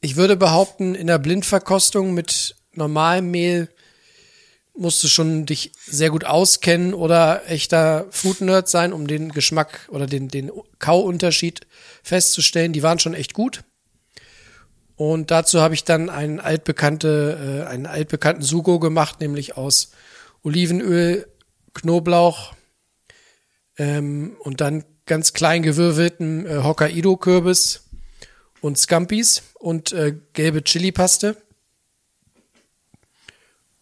Ich würde behaupten, in der Blindverkostung mit normalem Mehl musst du schon dich sehr gut auskennen oder echter Food-Nerd sein, um den Geschmack oder den, den Kauunterschied festzustellen. Die waren schon echt gut. Und dazu habe ich dann einen altbekannte, äh, einen altbekannten Sugo gemacht, nämlich aus Olivenöl, Knoblauch ähm, und dann ganz klein gewürfelten äh, Hokkaido-Kürbis und Scampis und äh, gelbe Chili-Paste.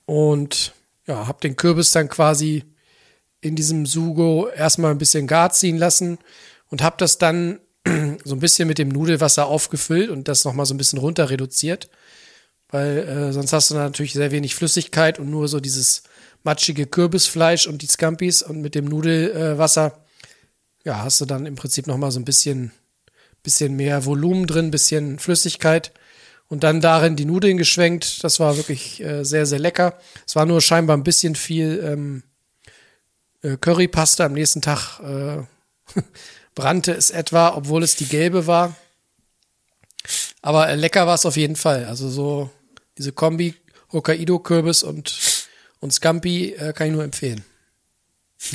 Und ja, hab den Kürbis dann quasi in diesem Sugo erstmal ein bisschen gar ziehen lassen und hab das dann so ein bisschen mit dem Nudelwasser aufgefüllt und das nochmal so ein bisschen runter reduziert. Weil äh, sonst hast du natürlich sehr wenig Flüssigkeit und nur so dieses matschige Kürbisfleisch und die Scampis und mit dem Nudelwasser, ja, hast du dann im Prinzip noch mal so ein bisschen, bisschen mehr Volumen drin, bisschen Flüssigkeit und dann darin die Nudeln geschwenkt. Das war wirklich äh, sehr, sehr lecker. Es war nur scheinbar ein bisschen viel ähm, äh, Currypaste. Am nächsten Tag äh, brannte es etwa, obwohl es die gelbe war. Aber äh, lecker war es auf jeden Fall. Also so diese Kombi Hokkaido-Kürbis und, und Scampi äh, kann ich nur empfehlen.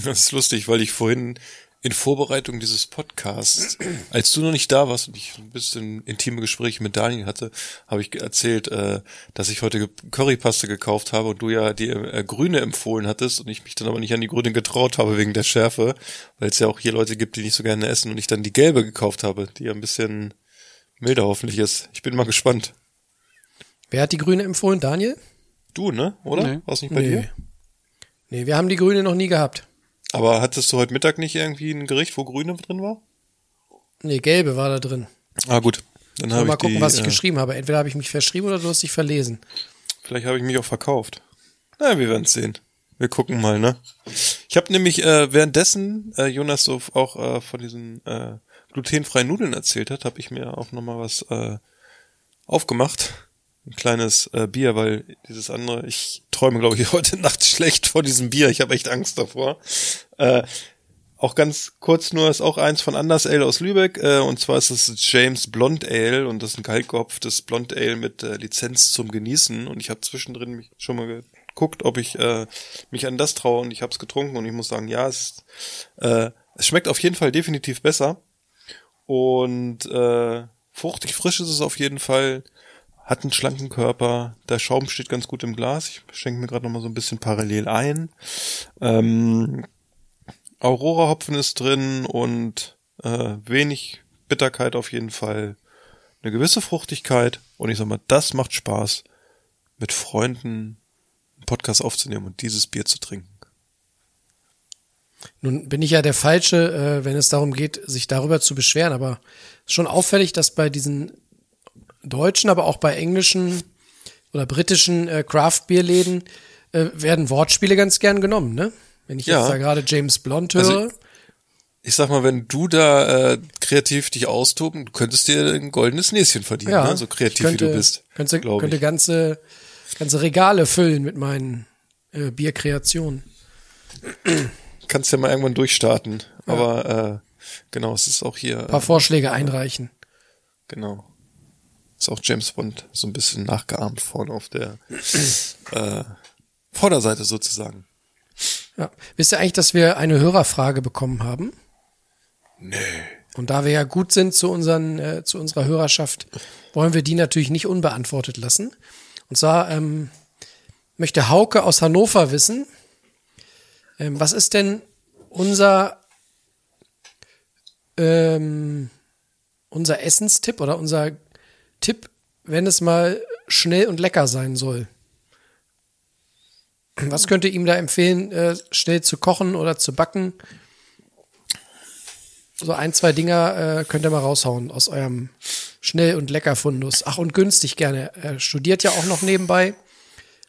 Das ist lustig, weil ich vorhin in Vorbereitung dieses Podcasts, als du noch nicht da warst und ich ein bisschen intime Gespräche mit Daniel hatte, habe ich erzählt, äh, dass ich heute Currypaste gekauft habe und du ja die äh, grüne empfohlen hattest und ich mich dann aber nicht an die grüne getraut habe wegen der Schärfe, weil es ja auch hier Leute gibt, die nicht so gerne essen und ich dann die gelbe gekauft habe, die ja ein bisschen milder hoffentlich ist. Ich bin mal gespannt. Wer hat die grüne empfohlen? Daniel? Du, ne? Oder? Nee. War's nicht bei Nee. dir? Nee, wir haben die grüne noch nie gehabt. Aber hattest du heute Mittag nicht irgendwie ein Gericht, wo grüne drin war? Nee, gelbe war da drin. Ah, gut. Dann Mal habe ich gucken, die, was ich äh, geschrieben habe. Entweder habe ich mich verschrieben oder du hast dich verlesen. Vielleicht habe ich mich auch verkauft. Na, wir werden sehen. Wir gucken mal, ne? Ich habe nämlich äh, währenddessen äh, Jonas so auch äh, von diesen äh, glutenfreien Nudeln erzählt hat, habe ich mir auch nochmal was äh, aufgemacht. Ein kleines äh, Bier, weil dieses andere, ich träume, glaube ich, heute Nacht schlecht vor diesem Bier. Ich habe echt Angst davor. Äh, auch ganz kurz nur, ist auch eins von Anders Ale aus Lübeck, äh, und zwar ist es James Blond Ale und das ist ein kaltgehopftes Blond Ale mit äh, Lizenz zum Genießen und ich habe zwischendrin mich schon mal geguckt, ob ich äh, mich an das traue und ich habe es getrunken und ich muss sagen, ja, es, äh, es schmeckt auf jeden Fall definitiv besser und äh, fruchtig frisch ist es auf jeden Fall, hat einen schlanken Körper, der Schaum steht ganz gut im Glas, ich schenke mir gerade noch mal so ein bisschen parallel ein. Ähm, Aurora-Hopfen ist drin und äh, wenig Bitterkeit auf jeden Fall. Eine gewisse Fruchtigkeit und ich sag mal, das macht Spaß, mit Freunden einen Podcast aufzunehmen und dieses Bier zu trinken. Nun bin ich ja der Falsche, äh, wenn es darum geht, sich darüber zu beschweren, aber schon auffällig, dass bei diesen deutschen, aber auch bei englischen oder britischen äh, Craft-Bier-Läden äh, werden Wortspiele ganz gern genommen, ne? Wenn ich Ja. jetzt da gerade James Blond höre. Also, Ich sag mal, wenn du da äh, kreativ dich austoben, du könntest dir ein goldenes Näschen verdienen, ja, ne? so kreativ könnte, wie du bist. Könnte, könnte ich. ganze, ganze Regale füllen mit meinen äh, Bierkreationen. Kannst ja mal irgendwann durchstarten. Aber äh, genau, es ist auch hier. Ein paar Vorschläge einreichen. Genau. Ist auch James Bond so ein bisschen nachgeahmt vorne auf der äh, Vorderseite sozusagen. Ja. Wisst ihr eigentlich, dass wir eine Hörerfrage bekommen haben? Nee. Und da wir ja gut sind zu, unseren, äh, zu unserer Hörerschaft, wollen wir die natürlich nicht unbeantwortet lassen. Und zwar ähm, möchte Hauke aus Hannover wissen, ähm, was ist denn unser, ähm, unser Essenstipp oder unser Tipp, wenn es mal schnell und lecker sein soll? Was könnt ihr ihm da empfehlen, äh, schnell zu kochen oder zu backen? so ein, zwei Dinger äh, könnt ihr mal raushauen aus eurem schnell und lecker Fundus. Ach, und günstig gerne. Er studiert ja auch noch nebenbei.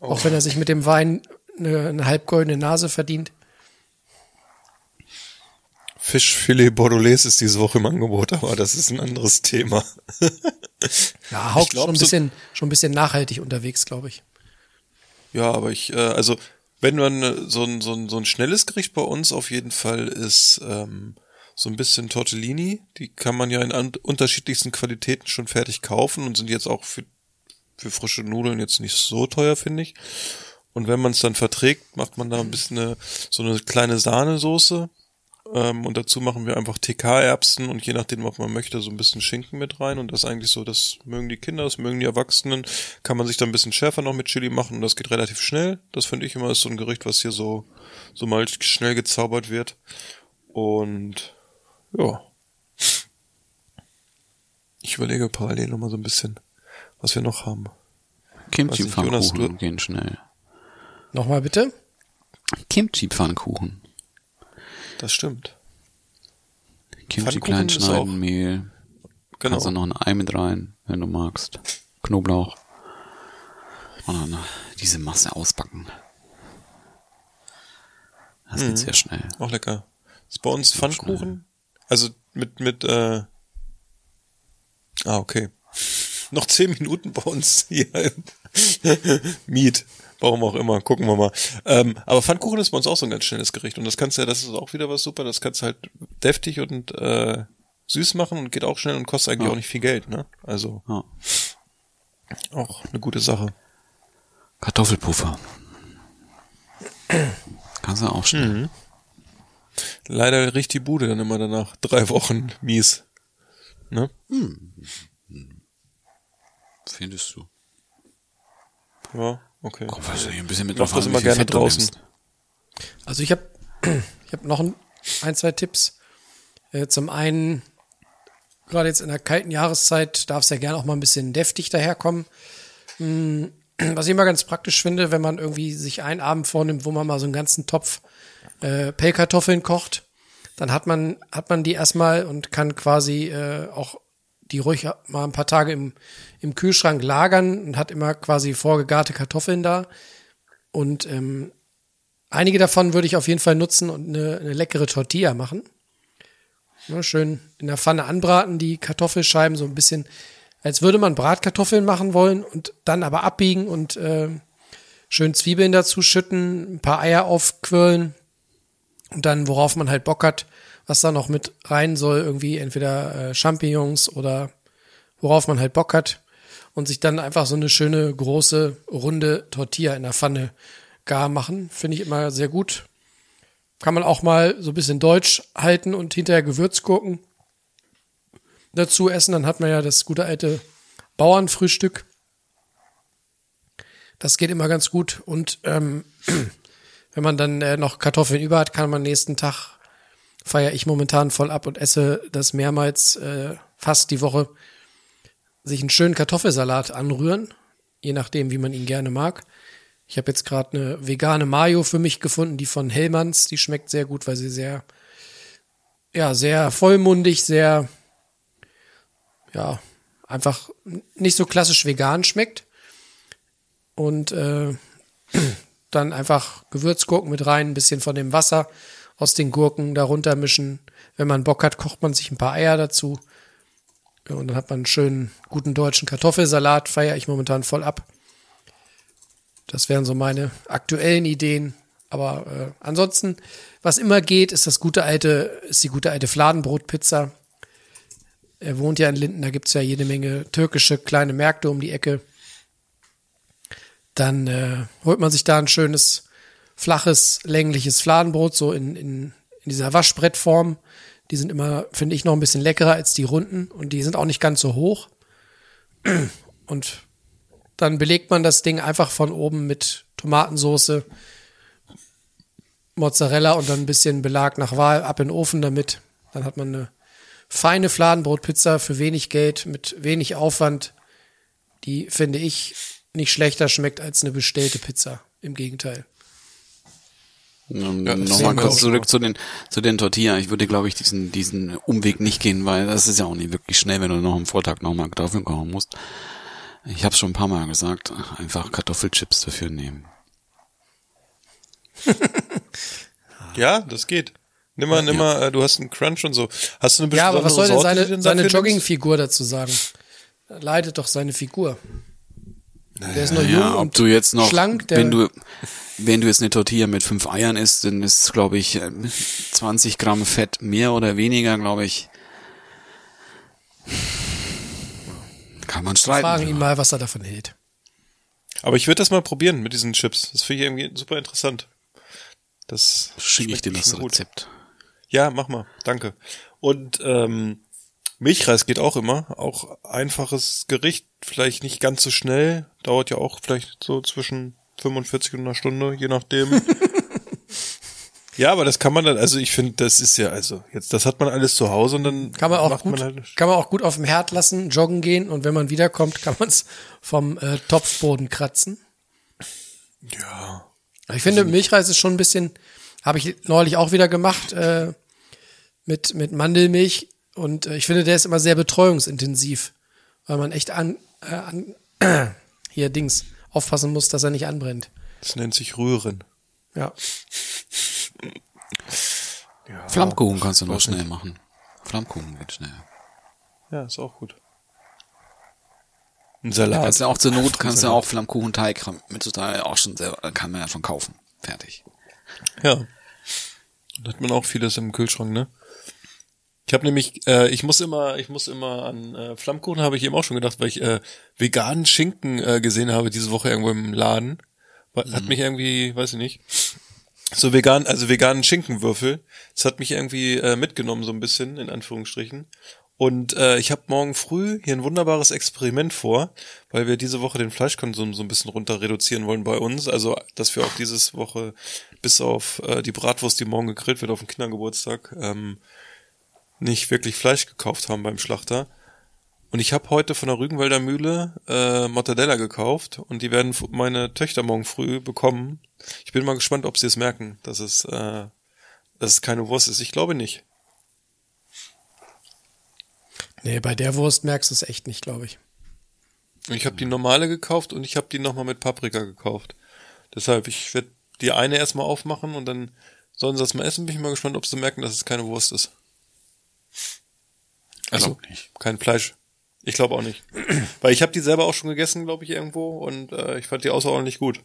Auch wenn er sich mit dem Wein eine, eine halbgoldene Nase verdient. Fischfilet Bordelaise ist diese Woche im Angebot, aber das ist ein anderes Thema. Ja, Haupt schon ein bisschen, schon ein bisschen nachhaltig unterwegs, glaube ich. Ja, aber ich, äh, also wenn man äh, so ein, so, ein, so ein schnelles Gericht bei uns auf jeden Fall ist ähm, so ein bisschen Tortellini. Die kann man ja in unterschiedlichsten Qualitäten schon fertig kaufen und sind jetzt auch für, für frische Nudeln jetzt nicht so teuer, finde ich. Und wenn man es dann verträgt, macht man da ein bisschen eine, so eine kleine Sahnesoße. Ähm, und dazu machen wir einfach TK-Erbsen und je nachdem, was man möchte, so ein bisschen Schinken mit rein. Und das ist eigentlich so, das mögen die Kinder, das mögen die Erwachsenen. Kann man sich dann ein bisschen schärfer noch mit Chili machen und das geht relativ schnell. Das finde ich immer ist so ein Gericht, was hier so, so mal schnell gezaubert wird. Und ja. Ich überlege parallel noch mal so ein bisschen, was wir noch haben. Kimchi-Pfannkuchen gehen schnell. Nochmal bitte. Kimchi-Pfannkuchen. Das stimmt. Kimchi klein schneiden, Mehl. Genau. Kannst du noch ein Ei mit rein, wenn du magst. Knoblauch. Und dann diese Masse ausbacken. Das geht sehr schnell. Auch lecker. Ist bei uns Pfannkuchen? Also mit, mit, äh, ah, okay. Noch zehn Minuten bei uns hier. Miet. Warum auch immer, gucken wir mal. Ähm, aber Pfannkuchen ist bei uns auch so ein ganz schnelles Gericht. Und das kannst du ja, das ist auch wieder was super, das kannst du halt deftig und äh, süß machen und geht auch schnell und kostet eigentlich Ja. auch nicht viel Geld, ne? Also Ja. auch eine gute Sache. Kartoffelpuffer. Kannst du auch schnell. Leider riecht die Bude dann immer danach drei Wochen mies. Ne? Findest du? Ja, okay. Komm, was ein bisschen mit Mach das immer gerne Fett draußen. Also ich habe ich hab noch ein, ein, zwei Tipps. Äh, zum einen, gerade jetzt in der kalten Jahreszeit darf es ja gerne auch mal ein bisschen deftig daherkommen. Hm, Was ich immer ganz praktisch finde, wenn man irgendwie sich einen Abend vornimmt, wo man mal so einen ganzen Topf äh, Pellkartoffeln kocht, dann hat man, hat man die erstmal und kann quasi äh, auch die ruhig mal ein paar Tage im, im Kühlschrank lagern und hat immer quasi vorgegarte Kartoffeln da. Und ähm, einige davon würde ich auf jeden Fall nutzen und eine, eine leckere Tortilla machen. Ne, schön in der Pfanne anbraten, die Kartoffelscheiben so ein bisschen, als würde man Bratkartoffeln machen wollen und dann aber abbiegen und äh, schön Zwiebeln dazu schütten, ein paar Eier aufquirlen und dann, worauf man halt Bock hat, was da noch mit rein soll, irgendwie entweder äh, Champignons oder worauf man halt Bock hat und sich dann einfach so eine schöne große runde Tortilla in der Pfanne gar machen, finde ich immer sehr gut. Kann man auch mal so ein bisschen deutsch halten und hinterher Gewürzgurken dazu essen, dann hat man ja das gute alte Bauernfrühstück. Das geht immer ganz gut und ähm, wenn man dann äh, noch Kartoffeln über hat, kann man nächsten Tag feiere ich momentan voll ab und esse das mehrmals äh, fast die Woche sich einen schönen Kartoffelsalat anrühren, je nachdem, wie man ihn gerne mag. Ich habe jetzt gerade eine vegane Mayo für mich gefunden, die von Hellmanns, die schmeckt sehr gut, weil sie sehr ja, sehr vollmundig, sehr ja, einfach nicht so klassisch vegan schmeckt. Und äh, dann einfach Gewürzgurken mit rein, ein bisschen von dem Wasser aus den Gurken darunter mischen. Wenn man Bock hat, kocht man sich ein paar Eier dazu. Und dann hat man einen schönen, guten deutschen Kartoffelsalat, feiere ich momentan voll ab. Das wären so meine aktuellen Ideen. Aber äh, ansonsten, was immer geht, ist das gute alte, ist die gute alte Fladenbrotpizza. Er wohnt ja in Linden, da gibt's ja jede Menge türkische kleine Märkte um die Ecke. Dann äh, holt man sich da ein schönes, flaches, längliches Fladenbrot, so in, in, in dieser Waschbrettform. Die sind immer, finde ich, noch ein bisschen leckerer als die runden und die sind auch nicht ganz so hoch. Und dann belegt man das Ding einfach von oben mit Tomatensoße, Mozzarella und dann ein bisschen Belag nach Wahl ab in den Ofen damit. Dann hat man eine feine Fladenbrotpizza für wenig Geld, mit wenig Aufwand, die, finde ich, nicht schlechter schmeckt als eine bestellte Pizza. Im Gegenteil. Ähm, Ja, das Nochmal kurz zurück zu den, zu den Tortilla. Ich würde, glaube ich, diesen, diesen Umweg nicht gehen, weil das ist ja auch nicht wirklich schnell, wenn du noch am Vortag nochmal Kartoffeln kochen musst. Ich habe schon ein paar Mal gesagt, einfach Kartoffelchips dafür nehmen. Ja, das geht. Nimm mal, nimm mal, äh, du hast einen Crunch und so. Hast du eine Ja, aber was soll denn seine, seine? Joggingfigur dazu sagen? Leidet doch seine Figur. Der ist noch jung Ja, ob und du jetzt noch, schlank. Der, wenn du, wenn du jetzt eine Tortilla mit fünf Eiern isst, dann ist, glaube ich, äh, 20 Gramm Fett mehr oder weniger, glaube ich. Kann man streiten. fragen ihn mal, was er davon hält. Aber ich würde das mal probieren mit diesen Chips. Das finde ich irgendwie super interessant. Das Schicke ich schmeckt dir das bestimmt gut. Rezept. Ja, mach mal. Danke. Und ähm, Milchreis geht auch immer. Auch einfaches Gericht. Vielleicht nicht ganz so schnell. Dauert ja auch vielleicht so zwischen 45 und einer Stunde, je nachdem. ja, aber das kann man dann, also ich finde, das ist ja, also jetzt, das hat man alles zu Hause und dann Kann man auch macht gut, man halt. kann man auch gut auf dem Herd lassen, joggen gehen und wenn man wiederkommt, kann man es vom äh, Topfboden kratzen. Ja. Ich finde, Milchreis ist schon ein bisschen, habe ich neulich auch wieder gemacht, äh, mit, mit Mandelmilch. Und äh, ich finde, der ist immer sehr betreuungsintensiv, weil man echt an, äh, an hier Dings aufpassen muss, dass er nicht anbrennt. Das nennt sich Rühren. Ja. Flammkuchen kannst du noch schnell nicht. machen. Flammkuchen geht schnell. Ja, ist auch gut. Ein Salat. Kannst du auch zur Not, kannst du auch Flammkuchenteig mittlerweile auch schon selber, kann man ja schon kaufen. Fertig. Ja. Da hat man auch vieles im Kühlschrank, ne? Ich habe nämlich, äh, ich muss immer, ich muss immer an äh, Flammkuchen habe ich eben auch schon gedacht, weil ich äh, veganen Schinken äh, gesehen habe diese Woche irgendwo im Laden. Hat mich irgendwie, weiß ich nicht, so vegan, also veganen Schinkenwürfel. Das hat mich irgendwie äh, mitgenommen so ein bisschen in Anführungsstrichen. Und äh, ich habe morgen früh hier ein wunderbares Experiment vor, weil wir diese Woche den Fleischkonsum so ein bisschen runter reduzieren wollen bei uns. Also, dass wir auch dieses Woche bis auf äh, die Bratwurst, die morgen gegrillt wird auf dem Kindergeburtstag, ähm, nicht wirklich Fleisch gekauft haben beim Schlachter. Und ich habe heute von der Rügenwalder Mühle äh, Mortadella gekauft und die werden meine Töchter morgen früh bekommen. Ich bin mal gespannt, ob sie es merken, dass es, äh, dass es keine Wurst ist. Ich glaube nicht. Nee, bei der Wurst merkst du es echt nicht, glaube ich. Ich habe die normale gekauft und ich habe die nochmal mit Paprika gekauft. Deshalb, ich werde die eine erstmal aufmachen und dann sollen sie das mal essen. Bin ich mal gespannt, ob sie merken, dass es keine Wurst ist. Also, nicht. kein Fleisch. Ich glaube auch nicht. Weil ich habe die selber auch schon gegessen, glaube ich, irgendwo und äh, ich fand die außerordentlich gut.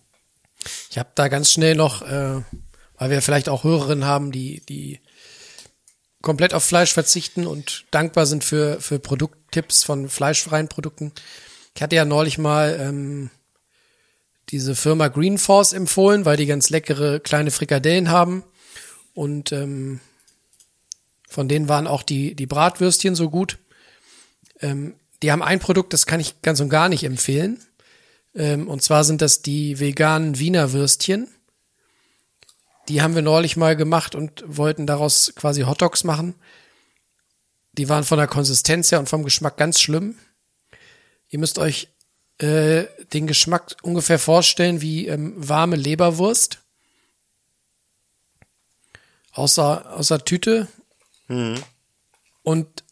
Ich habe da ganz schnell noch, äh, weil wir vielleicht auch Hörerinnen haben, die, die komplett auf Fleisch verzichten und dankbar sind für, für Produkttipps von fleischfreien Produkten. Ich hatte ja neulich mal ähm, diese Firma Green Force empfohlen, weil die ganz leckere kleine Frikadellen haben. Und ähm, von denen waren auch die, die Bratwürstchen so gut. Ähm, die haben ein Produkt, das kann ich ganz und gar nicht empfehlen. Ähm, und zwar sind das die veganen Wiener Würstchen. Die haben wir neulich mal gemacht und wollten daraus quasi Hotdogs machen. Die waren von der Konsistenz her und vom Geschmack ganz schlimm. Ihr müsst euch äh, den Geschmack ungefähr vorstellen wie ähm, warme Leberwurst. Außer, außer Tüte. Und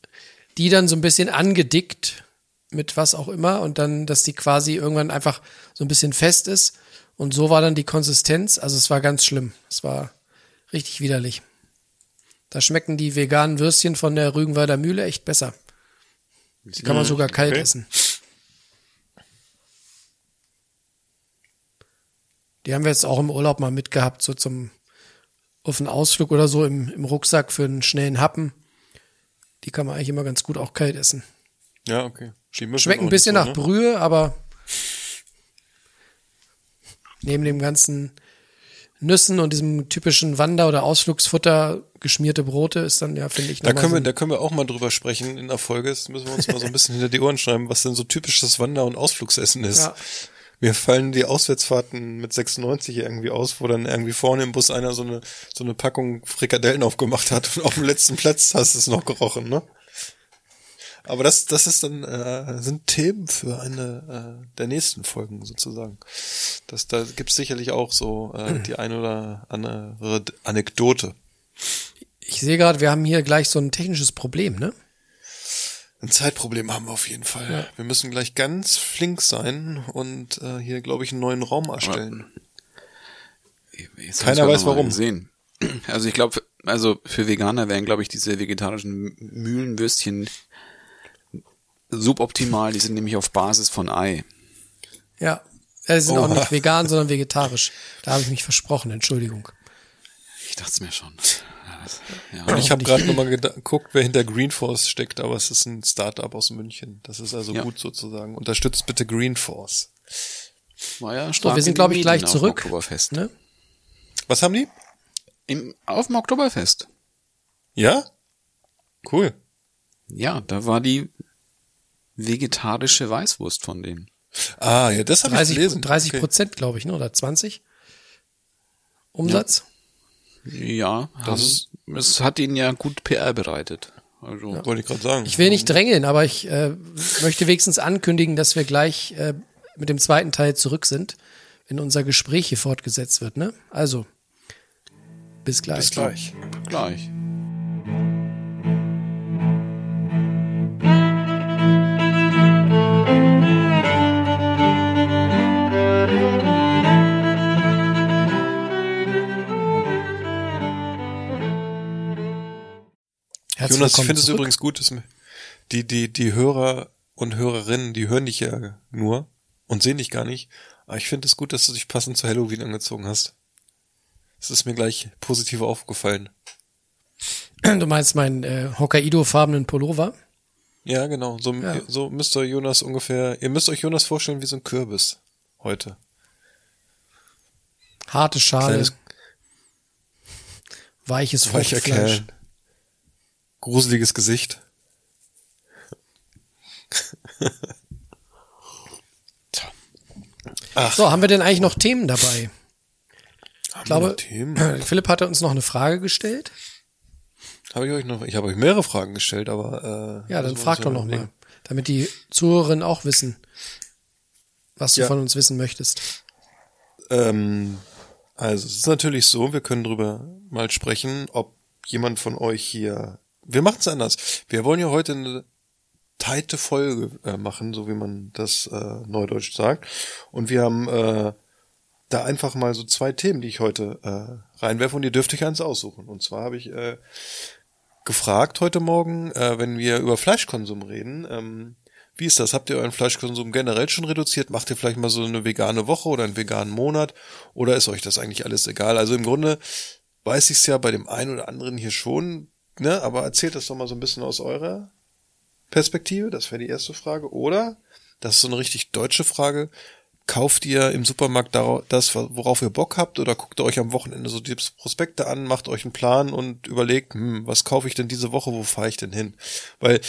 die dann so ein bisschen angedickt mit was auch immer und dann, dass die quasi irgendwann einfach so ein bisschen fest ist. Und so war dann die Konsistenz. Also es war ganz schlimm. Es war richtig widerlich. Da schmecken die veganen Würstchen von der Rügenwalder Mühle echt besser. Die kann man sogar kalt okay. essen. Die haben wir jetzt auch im Urlaub mal mitgehabt, so zum auf einen Ausflug oder so im, im Rucksack für einen schnellen Happen. Die kann man eigentlich immer ganz gut auch kalt essen. Ja, okay. Schmeckt ein bisschen nicht nach so, ne? Brühe, aber neben dem ganzen Nüssen und diesem typischen Wander- oder Ausflugsfutter geschmierte Brote ist dann ja, finde ich, Da können, so wir, da können wir auch mal drüber sprechen in der Folge. Das müssen wir uns mal so ein bisschen hinter die Ohren schreiben, was denn so typisches Wander- und Ausflugsessen ist. Ja. Mir fallen die Auswärtsfahrten mit 96 irgendwie aus, wo dann irgendwie vorne im Bus einer so eine, so eine Packung Frikadellen aufgemacht hat und auf dem letzten Platz hast du es noch gerochen, ne? Aber das, das ist dann, äh, sind Themen für eine äh, der nächsten Folgen sozusagen. Das, da gibt's sicherlich auch so äh, die ein oder andere Anekdote. Ich sehe gerade, wir haben hier gleich so ein technisches Problem, ne? Ein Zeitproblem haben wir auf jeden Fall. Wir müssen gleich ganz flink sein und äh, hier, glaube ich, einen neuen Raum erstellen. Jetzt Keiner weiß, warum. Gesehen. Also ich glaube, also für Veganer wären, glaube ich, diese vegetarischen Mühlenwürstchen suboptimal. Die sind nämlich auf Basis von Ei. Ja. Ja, sie sind auch Oha. nicht vegan, sondern vegetarisch. Da habe ich mich versprochen, Entschuldigung. Ich dachte es mir schon. Ja, das- Ja, Und ich habe gerade nochmal geguckt, wer hinter Greenforce steckt, aber es ist ein Startup aus München. Das ist also Ja. gut sozusagen. Unterstützt bitte Greenforce. war ja So, wir sind, in glaube ich, gleich zurück. Oktoberfest. Ne? Was haben die? Im, auf dem Oktoberfest. Ja? Cool. Ja, da war die vegetarische Weißwurst von denen. Ah, ja, das habe ich 30, gelesen. 30 Okay. Prozent, glaube ich, ne? oder 20 Umsatz. Ja, das es hat ihnen ja gut PR bereitet. Also Wollte ich gerade sagen. Ich will nicht drängeln, aber ich äh, möchte wenigstens ankündigen, dass wir gleich äh, mit dem zweiten Teil zurück sind, wenn unser Gespräch hier fortgesetzt wird. Ne? Also, bis gleich. Bis gleich. gleich. Jonas, ich finde es übrigens gut, dass die, die, die Hörer und Hörerinnen, die hören dich ja nur und sehen dich gar nicht. Aber ich finde es gut, dass du dich passend zu Halloween angezogen hast. Es ist mir gleich positiv aufgefallen. Du meinst meinen äh, Hokkaido-farbenen Pullover? Ja, genau. So, Ja. so müsst ihr Jonas ungefähr, ihr müsst euch Jonas vorstellen wie so ein Kürbis heute. Harte Schale, Kleines, weiches weicher. Kerl. Gruseliges Gesicht. So, haben wir denn eigentlich noch Themen dabei? Ich glaube, Themen? Philipp hatte uns noch eine Frage gestellt. Habe ich euch noch, ich habe euch mehrere Fragen gestellt, aber äh, Ja, dann frag doch noch überlegen. mal, damit die Zuhörerinnen auch wissen, was du Ja. von uns wissen möchtest. Ähm, also es ist natürlich so, wir können drüber mal sprechen, ob jemand von euch hier. Wir machen es anders. Wir wollen ja heute eine teite Folge äh, machen, so wie man das äh, neudeutsch sagt. Und wir haben äh, da einfach mal so zwei Themen, die ich heute äh, reinwerfe und ihr dürft euch eins aussuchen. Und zwar habe ich äh, gefragt heute Morgen, äh, wenn wir über Fleischkonsum reden, ähm, wie ist das? Habt ihr euren Fleischkonsum generell schon reduziert? Macht ihr vielleicht mal so eine vegane Woche oder einen veganen Monat? Oder ist euch das eigentlich alles egal? Also im Grunde weiß ich es ja bei dem einen oder anderen hier schon, ne? Aber erzählt das doch mal so ein bisschen aus eurer Perspektive. Das wäre die erste Frage. Oder, das ist so eine richtig deutsche Frage, kauft ihr im Supermarkt das, worauf ihr Bock habt, oder guckt ihr euch am Wochenende so die Prospekte an, macht euch einen Plan und überlegt, hm, was kaufe ich denn diese Woche, wo fahre ich denn hin? Weil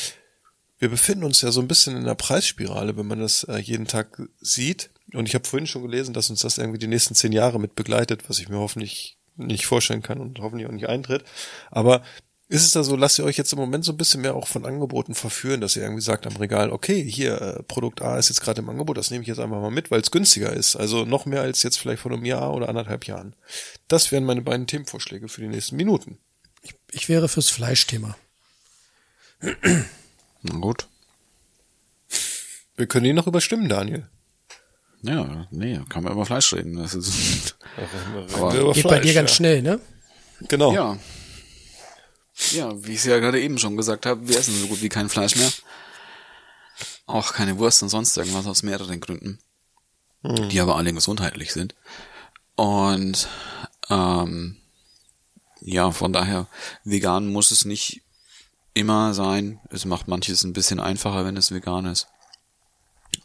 wir befinden uns ja so ein bisschen in einer Preisspirale, wenn man das äh, jeden Tag sieht. Und ich habe vorhin schon gelesen, dass uns das irgendwie die nächsten zehn Jahre mit begleitet, was ich mir hoffentlich nicht vorstellen kann und hoffentlich auch nicht eintritt. Aber ist es da so, lasst ihr euch jetzt im Moment so ein bisschen mehr auch von Angeboten verführen, dass ihr irgendwie sagt am Regal, okay, hier, äh, Produkt A ist jetzt gerade im Angebot, das nehme ich jetzt einfach mal mit, weil es günstiger ist. Also noch mehr als jetzt vielleicht vor einem Jahr oder anderthalb Jahren. Das wären meine beiden Themenvorschläge für die nächsten Minuten. Ich wäre fürs Fleischthema. Na gut. Wir können ihn noch überstimmen, Daniel. Ja, nee, kann man über Fleisch reden. Das ist, Aber Geht bei Fleisch, dir ganz ja. schnell, ne? Genau. ja. Ja, wie ich es ja gerade eben schon gesagt habe, wir essen so gut wie kein Fleisch mehr. Auch keine Wurst und sonst irgendwas aus mehreren Gründen. Die aber alle gesundheitlich sind. Und ähm, ja, von daher, vegan muss es nicht immer sein. Es macht manches ein bisschen einfacher, wenn es vegan ist.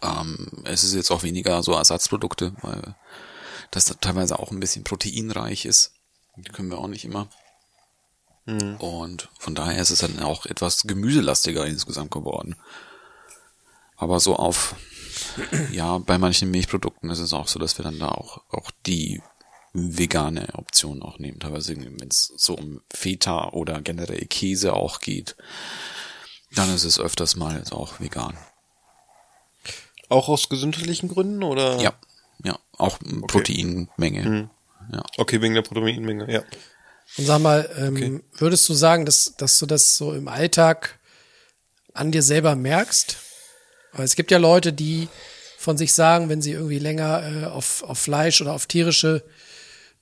Ähm, es ist jetzt auch weniger so Ersatzprodukte, weil das teilweise auch ein bisschen proteinreich ist. Die können wir auch nicht immer. Und von daher ist es dann auch etwas gemüselastiger insgesamt geworden. Aber so auf, ja, bei manchen Milchprodukten ist es auch so, dass wir dann da auch, auch die vegane Option auch nehmen. Teilweise, wenn es so um Feta oder generell Käse auch geht, dann ist es öfters mal auch vegan. Auch aus gesundheitlichen Gründen oder? Ja, ja, auch Proteinmenge. Ja. Okay, wegen der Proteinmenge, ja. Und sag mal, ähm, Okay. würdest du sagen, dass, dass du das so im Alltag an dir selber merkst? Weil es gibt ja Leute, die von sich sagen, wenn sie irgendwie länger äh, auf, auf Fleisch oder auf tierische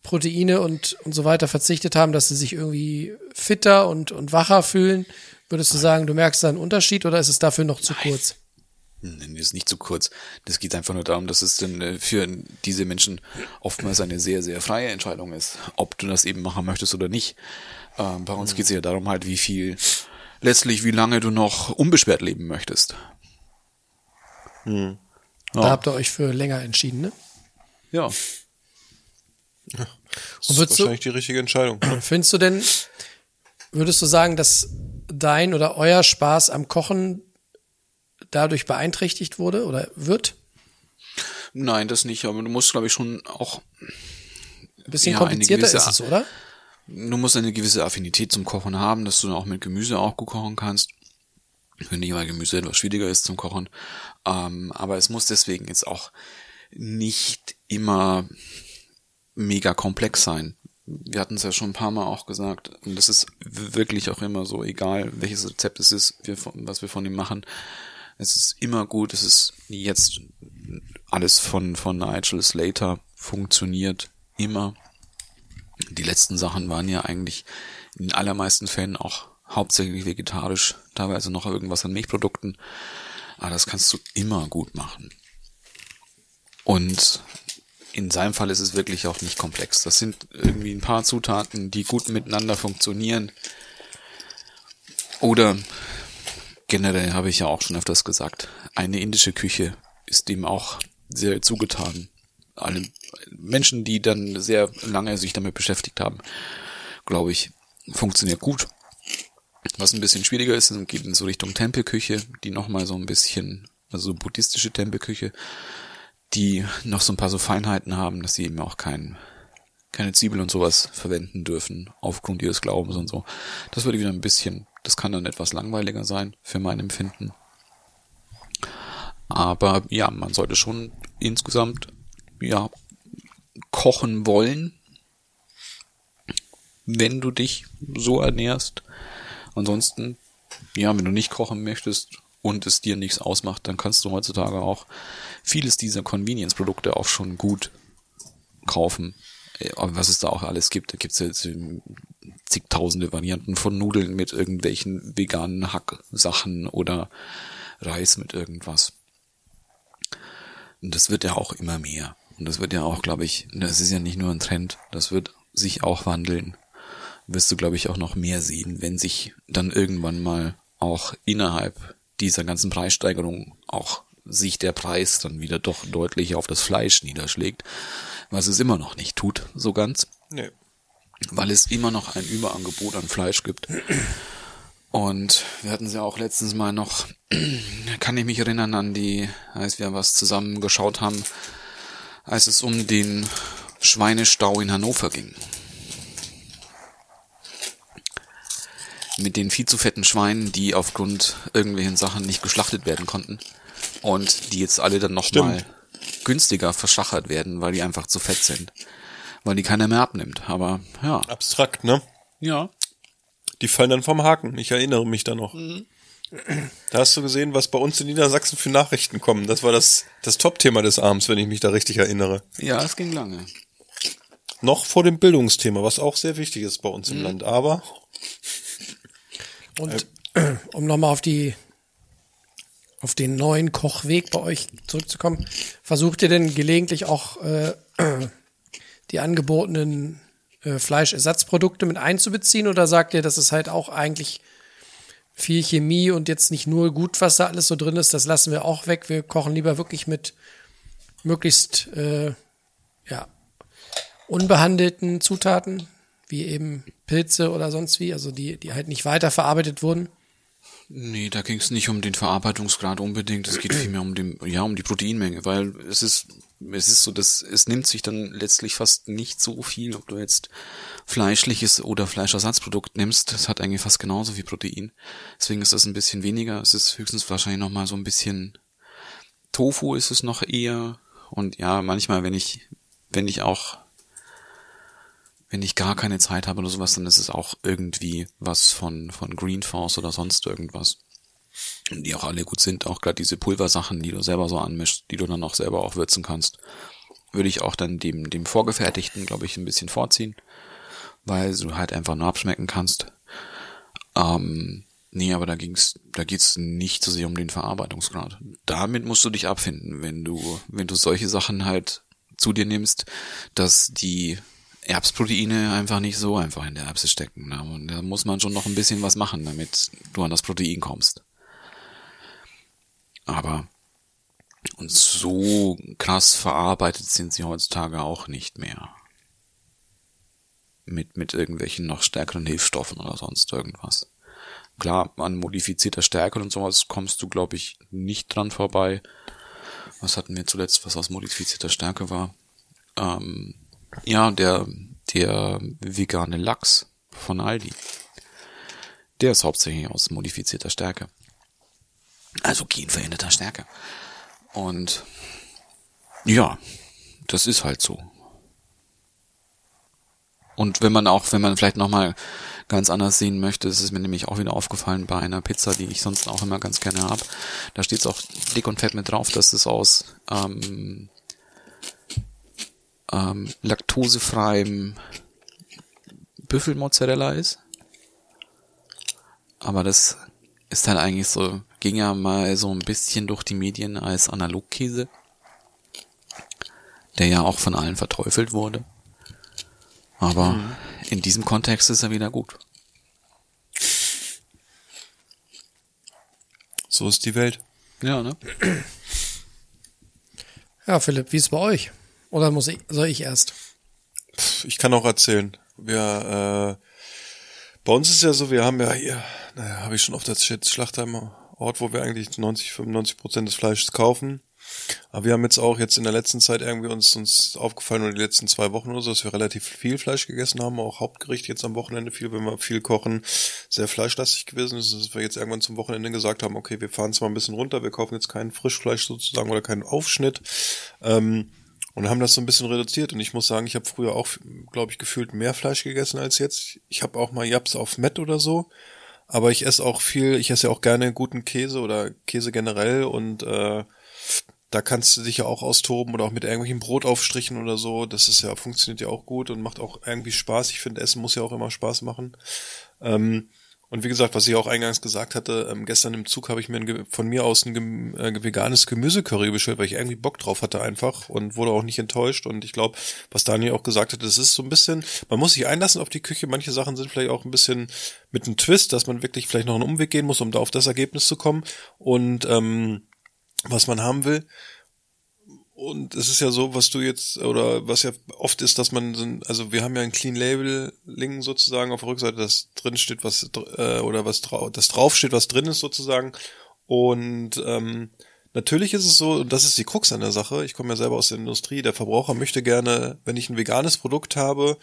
Proteine und, und so weiter verzichtet haben, dass sie sich irgendwie fitter und, und wacher fühlen. Würdest du sagen, du merkst da einen Unterschied oder ist es dafür noch zu kurz? Nein, das ist nicht zu kurz. Das geht einfach nur darum, dass es dann äh, für diese Menschen oftmals eine sehr, sehr freie Entscheidung ist, ob du das eben machen möchtest oder nicht. Ähm, bei uns geht es ja darum halt, wie viel, letztlich wie lange du noch unbeschwert leben möchtest. Da Ja. habt ihr euch für länger entschieden, ne? Ja. Das Und ist würdest du- wahrscheinlich die richtige Entscheidung. Findest du denn, würdest du sagen, dass dein oder euer Spaß am Kochen dadurch beeinträchtigt wurde oder wird? Nein, das nicht, aber du musst, glaube ich, schon auch, Ein bisschen Ja, komplizierter gewisse- ist es, oder? du musst eine gewisse Affinität zum Kochen haben, dass du dann auch mit Gemüse auch gut kochen kannst. Finde ich, weil Gemüse etwas schwieriger ist zum Kochen. Ähm, aber es muss deswegen jetzt auch nicht immer mega komplex sein. Wir hatten es ja schon ein paar Mal auch gesagt, und das ist wirklich auch immer so, egal welches Rezept es ist, wir, was wir von ihm machen. Es ist immer gut, es ist jetzt alles von, von Nigel Slater funktioniert immer. Die letzten Sachen waren ja eigentlich in allermeisten Fällen auch hauptsächlich vegetarisch, teilweise noch irgendwas an Milchprodukten. Aber das kannst du immer gut machen. Und in seinem Fall ist es wirklich auch nicht komplex. Das sind irgendwie ein paar Zutaten, die gut miteinander funktionieren. Oder generell habe ich ja auch schon öfters gesagt, eine indische Küche ist ihm auch sehr zugetan. Alle Menschen, die dann sehr lange sich damit beschäftigt haben, glaube ich, funktioniert gut. Was ein bisschen schwieriger ist, geht in so Richtung Tempelküche, die nochmal so ein bisschen, also so buddhistische Tempelküche, die noch so ein paar so Feinheiten haben, dass sie eben auch kein, keine Zwiebel und sowas verwenden dürfen, aufgrund ihres Glaubens und so. Das würde wieder ein bisschen, das kann dann etwas langweiliger sein, für mein Empfinden. Aber ja, man sollte schon insgesamt, ja, kochen wollen, wenn du dich so ernährst. Ansonsten, ja, wenn du nicht kochen möchtest und es dir nichts ausmacht, dann kannst du heutzutage auch vieles dieser Convenience-Produkte auch schon gut kaufen. Äh, was es da auch alles gibt, da gibt es jetzt ähm, zigtausende Varianten von Nudeln mit irgendwelchen veganen Hacksachen oder Reis mit irgendwas. Und das wird ja auch immer mehr. Und das wird ja auch, glaube ich, das ist ja nicht nur ein Trend, das wird sich auch wandeln. Wirst du, glaube ich, auch noch mehr sehen, wenn sich dann irgendwann mal auch innerhalb dieser ganzen Preissteigerung auch sich der Preis dann wieder doch deutlich auf das Fleisch niederschlägt, was es immer noch nicht tut, so ganz. Nee. Weil es immer noch ein Überangebot an Fleisch gibt. Und wir hatten sie auch letztens mal noch, kann ich mich erinnern an die, als wir was zusammen geschaut haben, als es um den Schweinestau in Hannover ging. Mit den viel zu fetten Schweinen, die aufgrund irgendwelchen Sachen nicht geschlachtet werden konnten und die jetzt alle dann nochmal günstiger verschachert werden, weil die einfach zu fett sind. Weil die keiner mehr abnimmt. Aber ja. Abstrakt, ne? Ja. Die fallen dann vom Haken. Ich erinnere mich da noch. Da hast du gesehen, was bei uns in Niedersachsen für Nachrichten kommen. Das war das, das Top-Thema des Abends, wenn ich mich da richtig erinnere. Ja, es ging lange. Noch vor dem Bildungsthema, was auch sehr wichtig ist bei uns im Land. Aber Und äh, um nochmal auf die auf den neuen Kochweg bei euch zurückzukommen, versucht ihr denn gelegentlich auch äh, die angebotenen äh, Fleischersatzprodukte mit einzubeziehen oder sagt ihr, das ist halt auch eigentlich viel Chemie und jetzt nicht nur gut, was da alles so drin ist, das lassen wir auch weg. Wir kochen lieber wirklich mit möglichst äh, ja, unbehandelten Zutaten, wie eben Pilze oder sonst wie, also die, die halt nicht weiterverarbeitet wurden. Nee, da ging es nicht um den Verarbeitungsgrad unbedingt, es geht vielmehr um den, ja, um die Proteinmenge, weil es ist, es ist so, dass es nimmt sich dann letztlich fast nicht so viel, ob du jetzt fleischliches oder Fleischersatzprodukt nimmst, das hat eigentlich fast genauso viel Protein. Deswegen ist das ein bisschen weniger, es ist höchstens wahrscheinlich noch mal so ein bisschen Tofu ist es noch eher und ja, manchmal, wenn ich, wenn ich auch wenn ich gar keine Zeit habe oder sowas, dann ist es auch irgendwie was von, von Green Force oder sonst irgendwas. Und die auch alle gut sind, auch gerade diese Pulversachen, die du selber so anmischst, die du dann auch selber auch würzen kannst, würde ich auch dann dem, dem vorgefertigten, glaube ich, ein bisschen vorziehen, weil du halt einfach nur abschmecken kannst. Ähm, nee, aber da ging's, da geht's nicht so sehr um den Verarbeitungsgrad. Damit musst du dich abfinden, wenn du, wenn du solche Sachen halt zu dir nimmst, dass die Erbsproteine einfach nicht so einfach in der Erbse stecken. Ne? Und da muss man schon noch ein bisschen was machen, damit du an das Protein kommst. Aber und so krass verarbeitet sind sie heutzutage auch nicht mehr. Mit, mit irgendwelchen noch stärkeren Hilfsstoffen oder sonst irgendwas. Klar, an modifizierter Stärke und sowas kommst du, glaube ich, nicht dran vorbei. Was hatten wir zuletzt, was aus modifizierter Stärke war? Ähm, ja, der, der vegane Lachs von Aldi. Der ist hauptsächlich aus modifizierter Stärke. Also genveränderter Stärke. Und ja, das ist halt so. Und wenn man auch, wenn man vielleicht nochmal ganz anders sehen möchte, das ist mir nämlich auch wieder aufgefallen bei einer Pizza, die ich sonst auch immer ganz gerne hab. Da steht es auch dick und fett mit drauf, dass es aus ähm, ähm, laktosefreiem Büffelmozzarella ist. aber das ist halt eigentlich so, ging ja mal so ein bisschen durch die Medien als Analogkäse, der ja auch von allen verteufelt wurde. Aber mhm. in diesem Kontext ist er wieder gut. So ist die Welt. Ja, ne? Ja, Philipp, wie ist es bei euch? Oder muss ich, soll ich erst? Ich kann auch erzählen. Wir, äh, bei uns ist ja so, wir haben ja hier, naja, habe ich schon oft erzählt, Schlachtheimer Ort, wo wir eigentlich 90, 95 Prozent des Fleisches kaufen. Aber wir haben jetzt auch jetzt in der letzten Zeit irgendwie uns, uns aufgefallen, oder die letzten zwei Wochen oder so, dass wir relativ viel Fleisch gegessen haben, auch Hauptgericht jetzt am Wochenende viel, wenn wir viel kochen, sehr fleischlastig gewesen ist, dass wir jetzt irgendwann zum Wochenende gesagt haben, okay, wir fahren zwar ein bisschen runter, wir kaufen jetzt kein Frischfleisch sozusagen oder keinen Aufschnitt, ähm, und haben das so ein bisschen reduziert. Und ich muss sagen, ich habe früher auch, glaube ich, gefühlt mehr Fleisch gegessen als jetzt. Ich habe auch mal Japs auf Met oder so. Aber ich esse auch viel, ich esse ja auch gerne guten Käse oder Käse generell und äh, da kannst du dich ja auch austoben oder auch mit irgendwelchen Brotaufstrichen oder so. Das ist ja, funktioniert ja auch gut und macht auch irgendwie Spaß. Ich finde, Essen muss ja auch immer Spaß machen. Ähm, und wie gesagt, was ich auch eingangs gesagt hatte, ähm, gestern im Zug habe ich mir ein, von mir aus ein äh, veganes Gemüsecurry bestellt, weil ich irgendwie Bock drauf hatte einfach und wurde auch nicht enttäuscht. Und ich glaube, was Daniel auch gesagt hat, das ist so ein bisschen, man muss sich einlassen auf die Küche. Manche Sachen sind vielleicht auch ein bisschen mit einem Twist, dass man wirklich vielleicht noch einen Umweg gehen muss, um da auf das Ergebnis zu kommen. Und ähm, was man haben will. Und es ist ja so, was du jetzt, oder was ja oft ist, dass man, also wir haben ja ein Clean Labeling sozusagen auf der Rückseite, das drin steht, was, äh, oder was das drauf steht, was drin ist sozusagen. Und ähm, natürlich ist es so, und das ist die Krux an der Sache, ich komme ja selber aus der Industrie, der Verbraucher möchte gerne, wenn ich ein veganes Produkt habe,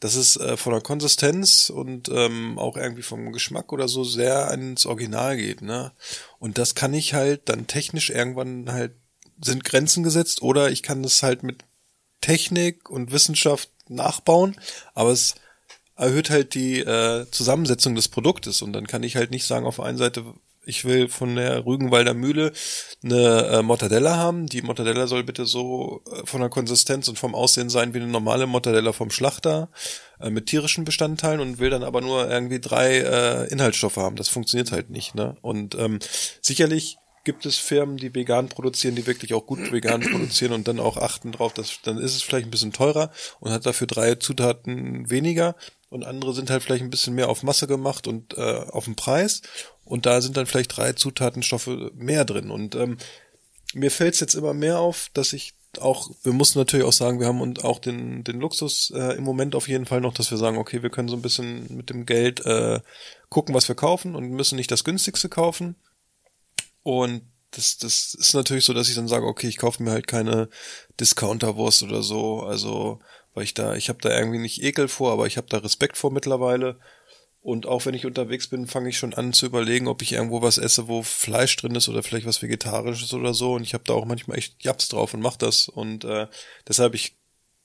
dass es äh, von der Konsistenz und ähm, auch irgendwie vom Geschmack oder so sehr ins Original geht, ne? Und das kann ich halt dann technisch irgendwann halt sind Grenzen gesetzt oder ich kann das halt mit Technik und Wissenschaft nachbauen, aber es erhöht halt die äh, Zusammensetzung des Produktes und dann kann ich halt nicht sagen auf der einen Seite ich will von der Rügenwalder Mühle eine äh, Mortadella haben. Die Mortadella soll bitte so äh, von der Konsistenz und vom Aussehen sein wie eine normale Mortadella vom Schlachter äh, mit tierischen Bestandteilen und will dann aber nur irgendwie drei äh, Inhaltsstoffe haben. Das funktioniert halt nicht. Ne? Und ähm, sicherlich gibt es Firmen, die vegan produzieren, die wirklich auch gut vegan produzieren und dann auch achten drauf, dass dann ist es vielleicht ein bisschen teurer und hat dafür drei Zutaten weniger und andere sind halt vielleicht ein bisschen mehr auf Masse gemacht und äh, auf den Preis und da sind dann vielleicht drei Zutatenstoffe mehr drin und ähm, mir fällt es jetzt immer mehr auf, dass ich auch, wir mussten natürlich auch sagen, wir haben und auch den, den Luxus äh, im Moment auf jeden Fall noch, dass wir sagen, okay, wir können so ein bisschen mit dem Geld äh, gucken, was wir kaufen und müssen nicht das günstigste kaufen. Und das, das ist natürlich so, dass ich dann sage, okay, ich kaufe mir halt keine Discounterwurst oder so, also weil ich da, ich habe da irgendwie nicht Ekel vor, aber ich habe da Respekt vor mittlerweile. Und auch wenn ich unterwegs bin, fange ich schon an zu überlegen, ob ich irgendwo was esse, wo Fleisch drin ist oder vielleicht was Vegetarisches oder so. Und ich habe da auch manchmal echt Japs drauf und mach das. Und äh, deshalb, ich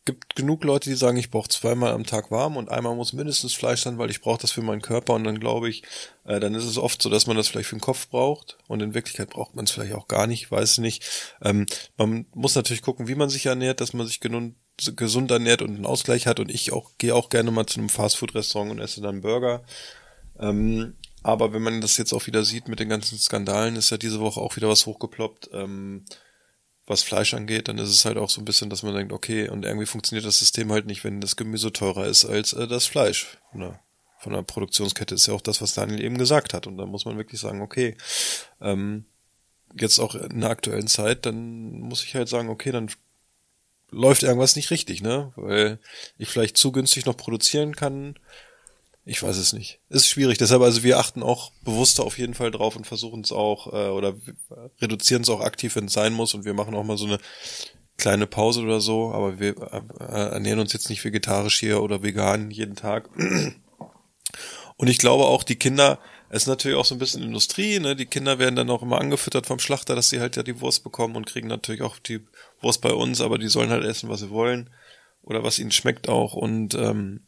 gibt genug Leute, die sagen, ich brauche zweimal am Tag warm und einmal muss mindestens Fleisch sein, weil ich brauche das für meinen Körper. Und dann glaube ich, äh, dann ist es oft so, dass man das vielleicht für den Kopf braucht. Und in Wirklichkeit braucht man es vielleicht auch gar nicht, weiß nicht. Ähm, man muss natürlich gucken, wie man sich ernährt, dass man sich genug gesund ernährt und einen Ausgleich hat und ich auch gehe auch gerne mal zu einem Fastfood-Restaurant und esse dann Burger. Ähm, aber wenn man das jetzt auch wieder sieht mit den ganzen Skandalen, ist ja diese Woche auch wieder was hochgeploppt, ähm, was Fleisch angeht, dann ist es halt auch so ein bisschen, dass man denkt, okay, und irgendwie funktioniert das System halt nicht, wenn das Gemüse teurer ist als äh, das Fleisch. Ne? Von der Produktionskette ist ja auch das, was Daniel eben gesagt hat. Und da muss man wirklich sagen, okay, ähm, jetzt auch in der aktuellen Zeit, dann muss ich halt sagen, okay, dann läuft irgendwas nicht richtig, ne? Weil ich vielleicht zu günstig noch produzieren kann. Ich weiß es nicht. Ist schwierig. Deshalb, also wir achten auch bewusster auf jeden Fall drauf und versuchen es auch äh, oder reduzieren es auch aktiv, wenn es sein muss. Und wir machen auch mal so eine kleine Pause oder so. Aber wir äh, ernähren uns jetzt nicht vegetarisch hier oder vegan jeden Tag. Und ich glaube auch, die Kinder, es ist natürlich auch so ein bisschen Industrie, ne? Die Kinder werden dann auch immer angefüttert vom Schlachter, dass sie halt ja die Wurst bekommen und kriegen natürlich auch die Wurst bei uns, aber die sollen halt essen, was sie wollen oder was ihnen schmeckt auch und ähm,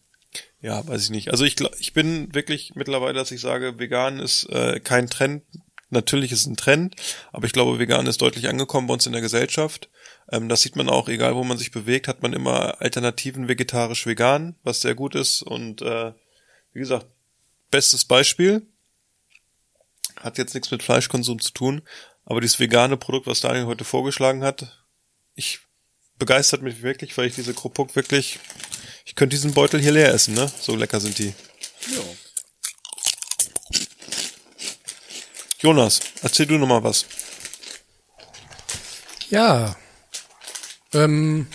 ja, weiß ich nicht. Also ich ich bin wirklich mittlerweile, dass ich sage, vegan ist äh, kein Trend. Natürlich ist es ein Trend, aber ich glaube, vegan ist deutlich angekommen bei uns in der Gesellschaft. Ähm, das sieht man auch, egal wo man sich bewegt, hat man immer Alternativen vegetarisch-vegan, was sehr gut ist. Und äh, wie gesagt, bestes Beispiel, Hat jetzt nichts mit Fleischkonsum zu tun, aber dieses vegane Produkt, was Daniel heute vorgeschlagen hat, ich begeistert mich wirklich, weil ich diese Kruppuck wirklich, ich könnte diesen Beutel hier leer essen, ne? So lecker sind die. Jonas, erzähl du noch mal was. Ja. Ähm,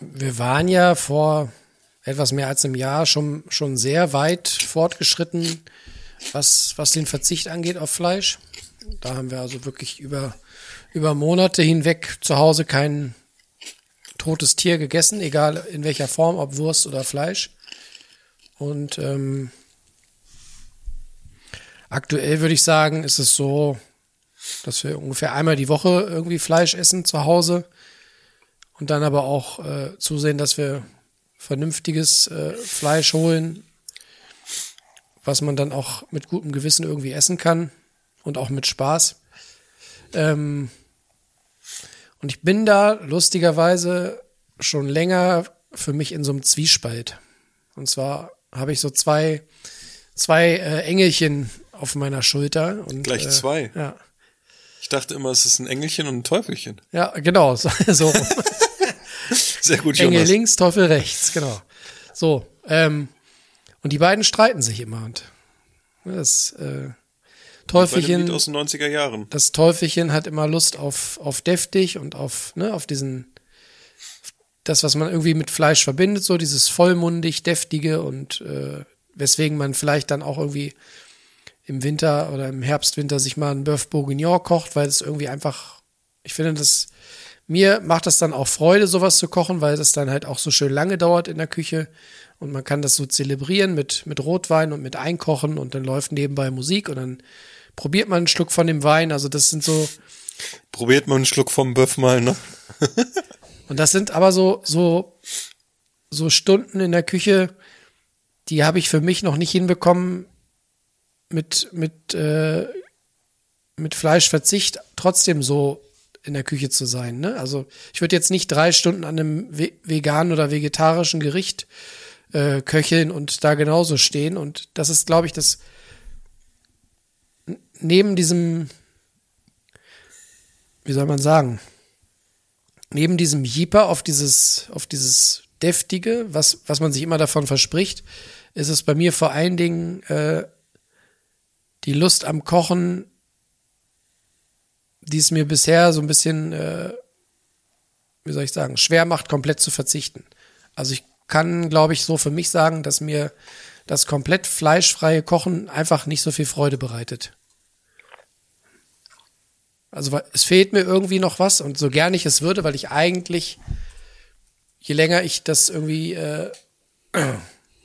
wir waren ja vor etwas mehr als einem Jahr schon, schon sehr weit fortgeschritten, was, was den Verzicht angeht auf Fleisch. Da haben wir also wirklich über, über Monate hinweg zu Hause kein totes Tier gegessen, egal in welcher Form, ob Wurst oder Fleisch. Und ähm, aktuell würde ich sagen, ist es so, dass wir ungefähr einmal die Woche irgendwie Fleisch essen zu Hause und dann aber auch äh, zusehen, dass wir vernünftiges äh, Fleisch holen, was man dann auch mit gutem Gewissen irgendwie essen kann und auch mit Spaß. Ähm, und ich bin da lustigerweise schon länger für mich in so einem Zwiespalt. Und zwar habe ich so zwei, zwei äh, Engelchen auf meiner Schulter. Und, Gleich äh, zwei. Ja. Ich dachte immer, es ist ein Engelchen und ein Teufelchen. Ja, genau. So, so. Sehr gut, Engel Jonas. links, Teufel rechts, genau. So, ähm, und die beiden streiten sich immer und das äh, Lied Teufelchen, aus den 90er Jahren. das Teufelchen hat immer Lust auf, auf deftig und auf, ne, auf diesen, das, was man irgendwie mit Fleisch verbindet, so dieses vollmundig, deftige und äh, weswegen man vielleicht dann auch irgendwie im Winter oder im Herbst, Winter sich mal einen Bœuf Bourguignon kocht, weil es irgendwie einfach, ich finde das, mir macht das dann auch Freude, sowas zu kochen, weil es dann halt auch so schön lange dauert in der Küche und man kann das so zelebrieren mit, mit Rotwein und mit Einkochen und dann läuft nebenbei Musik und dann probiert man einen Schluck von dem Wein. Also das sind so, Probiert mal einen Schluck vom Böff mal, ne? und das sind aber so, so, so Stunden in der Küche, die habe ich für mich noch nicht hinbekommen, mit, mit, äh, mit Fleischverzicht trotzdem so in der Küche zu sein. Ne? Also ich würde jetzt nicht drei Stunden an einem ve veganen oder vegetarischen Gericht äh, köcheln und da genauso stehen. Und das ist, glaube ich, das neben diesem, wie soll man sagen, neben diesem Jeeper auf dieses, auf dieses Deftige, was, was man sich immer davon verspricht, ist es bei mir vor allen Dingen äh, die Lust am Kochen, die es mir bisher so ein bisschen, äh, wie soll ich sagen, schwer macht, komplett zu verzichten. Also ich kann, glaube ich, so für mich sagen, dass mir das komplett fleischfreie Kochen einfach nicht so viel Freude bereitet. Also es fehlt mir irgendwie noch was und so gern ich es würde, weil ich eigentlich, je länger ich das irgendwie äh,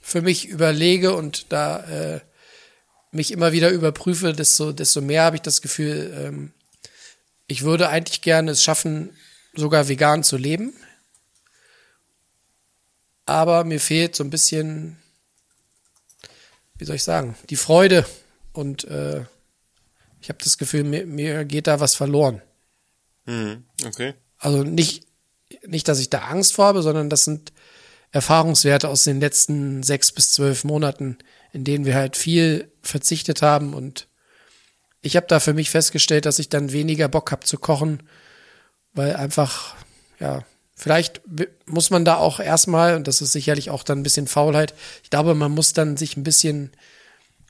für mich überlege und da äh, mich immer wieder überprüfe, desto, desto mehr habe ich das Gefühl, ähm, ich würde eigentlich gerne es schaffen, sogar vegan zu leben. Aber mir fehlt so ein bisschen, wie soll ich sagen, die Freude und äh, ich habe das Gefühl, mir, mir geht da was verloren. Mhm. Okay. Also nicht, nicht, dass ich da Angst vor habe, sondern das sind Erfahrungswerte aus den letzten sechs bis zwölf Monaten, in denen wir halt viel verzichtet haben und ich habe da für mich festgestellt, dass ich dann weniger Bock habe zu kochen, weil einfach, ja, vielleicht muss man da auch erstmal, und das ist sicherlich auch dann ein bisschen Faulheit, ich glaube, man muss dann sich ein bisschen,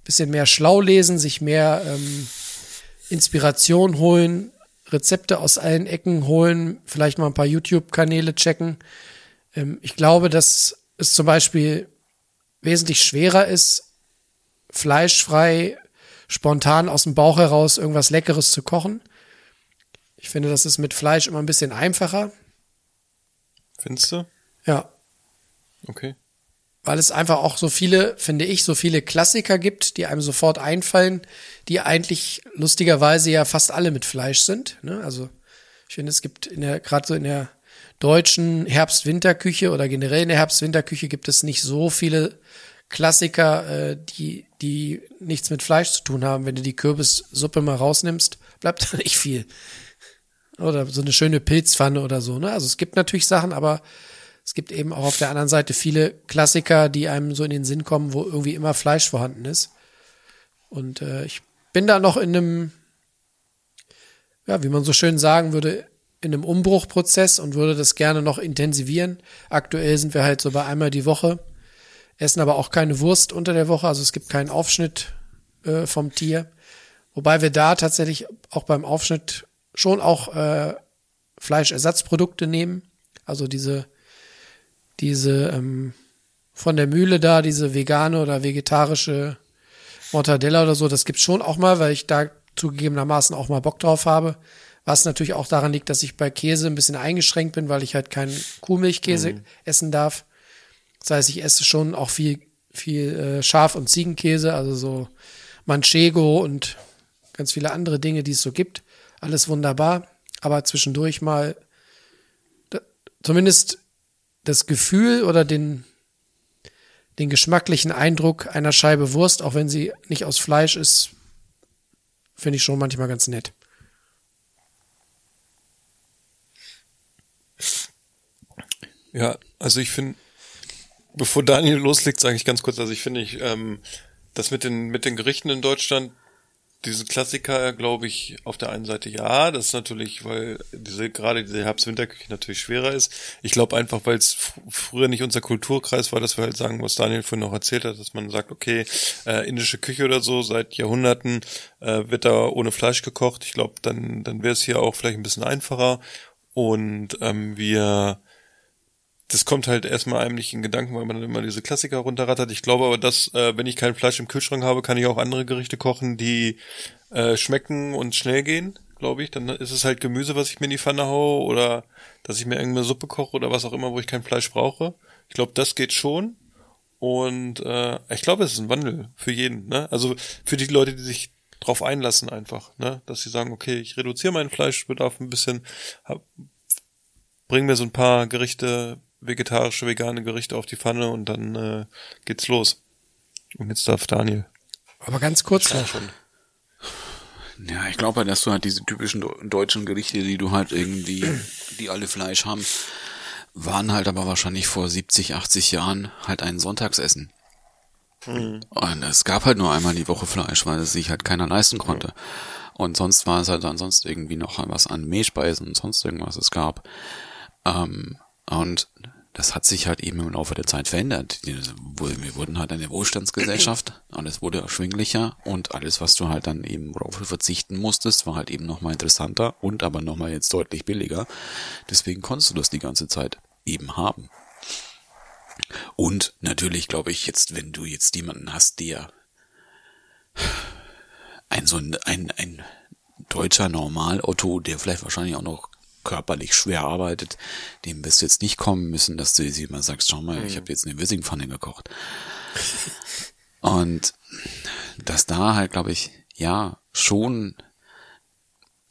bisschen mehr schlau lesen, sich mehr ähm, Inspiration holen, Rezepte aus allen Ecken holen, vielleicht mal ein paar YouTube-Kanäle checken. Ähm, ich glaube, dass es zum Beispiel wesentlich schwerer ist, fleischfrei, spontan aus dem Bauch heraus irgendwas Leckeres zu kochen. Ich finde, das ist mit Fleisch immer ein bisschen einfacher. Findest du? Ja, Okay. weil es einfach auch so viele, finde ich, so viele Klassiker gibt, die einem sofort einfallen, die eigentlich lustigerweise ja fast alle mit Fleisch sind. Ne? Also ich finde, es gibt in der, gerade so in der deutschen Herbst-Winter-Küche oder generell in der Herbst-Winter-Küche gibt es nicht so viele Klassiker, äh, die, die nichts mit Fleisch zu tun haben. Wenn du die Kürbissuppe mal rausnimmst, bleibt da nicht viel. Oder so eine schöne Pilzpfanne oder so. Ne? Also es gibt natürlich Sachen, aber es gibt eben auch auf der anderen Seite viele Klassiker, die einem so in den Sinn kommen, wo irgendwie immer Fleisch vorhanden ist. Und äh, ich bin da noch in einem, ja, wie man so schön sagen würde, in einem Umbruchprozess und würde das gerne noch intensivieren. Aktuell sind wir halt so bei einmal die Woche, essen aber auch keine Wurst unter der Woche, also es gibt keinen Aufschnitt äh, vom Tier. Wobei wir da tatsächlich auch beim Aufschnitt schon auch äh, Fleischersatzprodukte nehmen. Also diese, diese ähm, von der Mühle da, diese vegane oder vegetarische Mortadella oder so, das gibt's schon auch mal, weil ich da zugegebenermaßen auch mal Bock drauf habe. Was natürlich auch daran liegt, dass ich bei Käse ein bisschen eingeschränkt bin, weil ich halt keinen Kuhmilchkäse mhm. essen darf. Das heißt, ich esse schon auch viel, viel äh, Schaf- und Ziegenkäse, also so Manchego und ganz viele andere Dinge, die es so gibt. Alles wunderbar, aber zwischendurch mal da, zumindest das Gefühl oder den, den geschmacklichen Eindruck einer Scheibe Wurst, auch wenn sie nicht aus Fleisch ist, finde ich schon manchmal ganz nett. Ja, also ich finde, bevor Daniel loslegt, sage ich ganz kurz, also ich finde ich, ähm, das mit den, mit den Gerichten in Deutschland, diese Klassiker, glaube ich, auf der einen Seite ja, das ist natürlich, weil diese, gerade diese Herbst-Winterküche natürlich schwerer ist. Ich glaube einfach, weil es früher nicht unser Kulturkreis war, dass wir halt sagen, was Daniel vorhin noch erzählt hat, dass man sagt, okay, äh, indische Küche oder so, seit Jahrhunderten äh, wird da ohne Fleisch gekocht. Ich glaube, dann, dann wäre es hier auch vielleicht ein bisschen einfacher. Und ähm, wir das kommt halt erstmal einem nicht in Gedanken, weil man dann immer diese Klassiker runterrattert. Ich glaube aber, dass, äh, wenn ich kein Fleisch im Kühlschrank habe, kann ich auch andere Gerichte kochen, die äh, schmecken und schnell gehen, glaube ich. Dann ist es halt Gemüse, was ich mir in die Pfanne haue oder dass ich mir irgendeine Suppe koche oder was auch immer, wo ich kein Fleisch brauche. Ich glaube, das geht schon. Und äh, ich glaube, es ist ein Wandel für jeden. Ne? Also für die Leute, die sich drauf einlassen einfach, ne? dass sie sagen, okay, ich reduziere meinen Fleischbedarf ein bisschen, hab, bring mir so ein paar Gerichte vegetarische, vegane Gerichte auf die Pfanne und dann äh, geht's los. Und jetzt darf Daniel. Aber ganz kurz noch. Schon. Ja, ich glaube, dass du halt diese typischen deutschen Gerichte, die du halt irgendwie, die alle Fleisch haben, waren halt aber wahrscheinlich vor 70, 80 Jahren halt ein Sonntagsessen. Mhm. Und es gab halt nur einmal die Woche Fleisch, weil es sich halt keiner leisten konnte. Mhm. Und sonst war es halt ansonsten irgendwie noch was an Mehlspeisen und sonst irgendwas es gab. Ähm, und das hat sich halt eben im Laufe der Zeit verändert. Wir wurden halt eine Wohlstandsgesellschaft, alles wurde erschwinglicher und alles, was du halt dann eben worauf du verzichten musstest, war halt eben nochmal interessanter und aber nochmal jetzt deutlich billiger. Deswegen konntest du das die ganze Zeit eben haben. Und natürlich glaube ich jetzt, wenn du jetzt jemanden hast, der ein so ein, ein, ein deutscher Normalauto, der vielleicht wahrscheinlich auch noch körperlich schwer arbeitet, dem wirst du jetzt nicht kommen müssen, dass du sie immer sagst, schau mal, mhm. ich habe jetzt eine Wissingpfanne gekocht. Und dass da halt, glaube ich, ja, schon,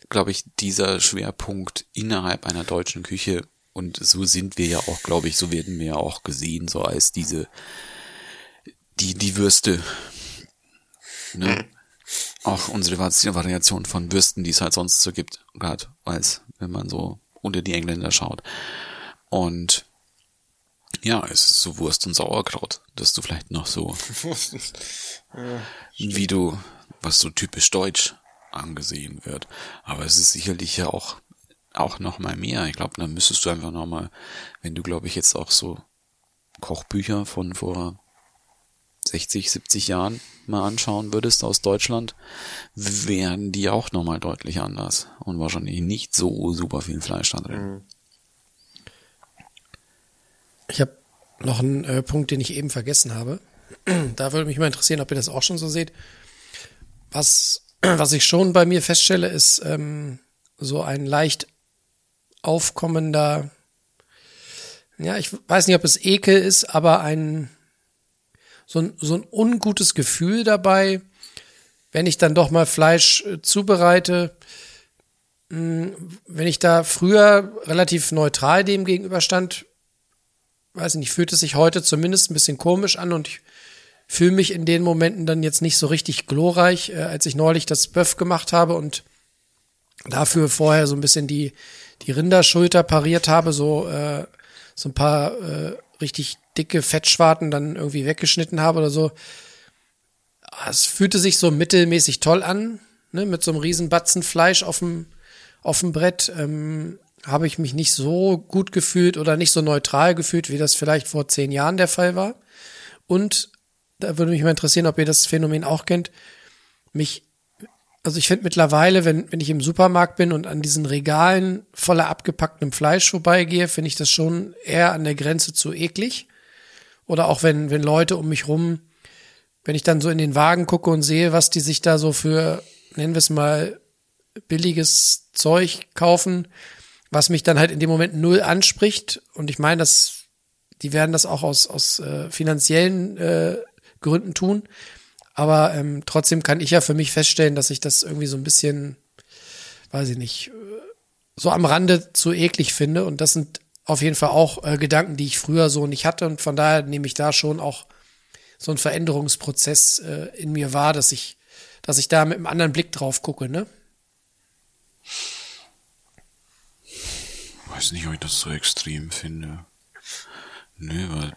glaube ich, dieser Schwerpunkt innerhalb einer deutschen Küche und so sind wir ja auch, glaube ich, so werden wir ja auch gesehen, so als diese, die, die Würste, ne? Auch unsere Variation von Würsten, die es halt sonst so gibt, gerade als wenn man so unter die Engländer schaut. Und ja, es ist so Wurst und Sauerkraut, dass du vielleicht noch so, ja, wie du, was so typisch deutsch angesehen wird. Aber es ist sicherlich ja auch, auch noch mal mehr. Ich glaube, dann müsstest du einfach noch mal, wenn du, glaube ich, jetzt auch so Kochbücher von vor 60, 70 Jahren mal anschauen würdest aus Deutschland, wären die auch nochmal deutlich anders und wahrscheinlich nicht so super viel Fleisch da drin. Mhm. Ich habe noch einen äh, Punkt, den ich eben vergessen habe. da würde mich mal interessieren, ob ihr das auch schon so seht. Was, was ich schon bei mir feststelle, ist ähm, so ein leicht aufkommender, ja, ich weiß nicht, ob es Ekel ist, aber ein so ein, so ein ungutes Gefühl dabei, wenn ich dann doch mal Fleisch äh, zubereite. Hm, wenn ich da früher relativ neutral dem gegenüberstand, weiß ich nicht, fühlt es sich heute zumindest ein bisschen komisch an und ich fühle mich in den Momenten dann jetzt nicht so richtig glorreich, äh, als ich neulich das Böff gemacht habe und dafür vorher so ein bisschen die, die Rinderschulter pariert habe, so, äh, so ein paar äh, richtig dicke Fettschwarten dann irgendwie weggeschnitten habe oder so. es fühlte sich so mittelmäßig toll an, ne, mit so einem riesen Batzen Fleisch auf dem, auf dem Brett. Ähm, habe ich mich nicht so gut gefühlt oder nicht so neutral gefühlt, wie das vielleicht vor zehn Jahren der Fall war. Und da würde mich mal interessieren, ob ihr das Phänomen auch kennt. Mich, also ich finde mittlerweile, wenn, wenn ich im Supermarkt bin und an diesen Regalen voller abgepacktem Fleisch vorbeigehe, finde ich das schon eher an der Grenze zu eklig. Oder auch wenn, wenn Leute um mich rum, wenn ich dann so in den Wagen gucke und sehe, was die sich da so für, nennen wir es mal, billiges Zeug kaufen, was mich dann halt in dem Moment null anspricht. Und ich meine, dass die werden das auch aus, aus äh, finanziellen äh, Gründen tun. Aber ähm, trotzdem kann ich ja für mich feststellen, dass ich das irgendwie so ein bisschen, weiß ich nicht, äh, so am Rande zu eklig finde. Und das sind auf jeden Fall auch äh, Gedanken, die ich früher so nicht hatte. Und von daher nehme ich da schon auch so einen Veränderungsprozess äh, in mir wahr, dass ich, dass ich da mit einem anderen Blick drauf gucke, ne? weiß nicht, ob ich das so extrem finde. Nö, weil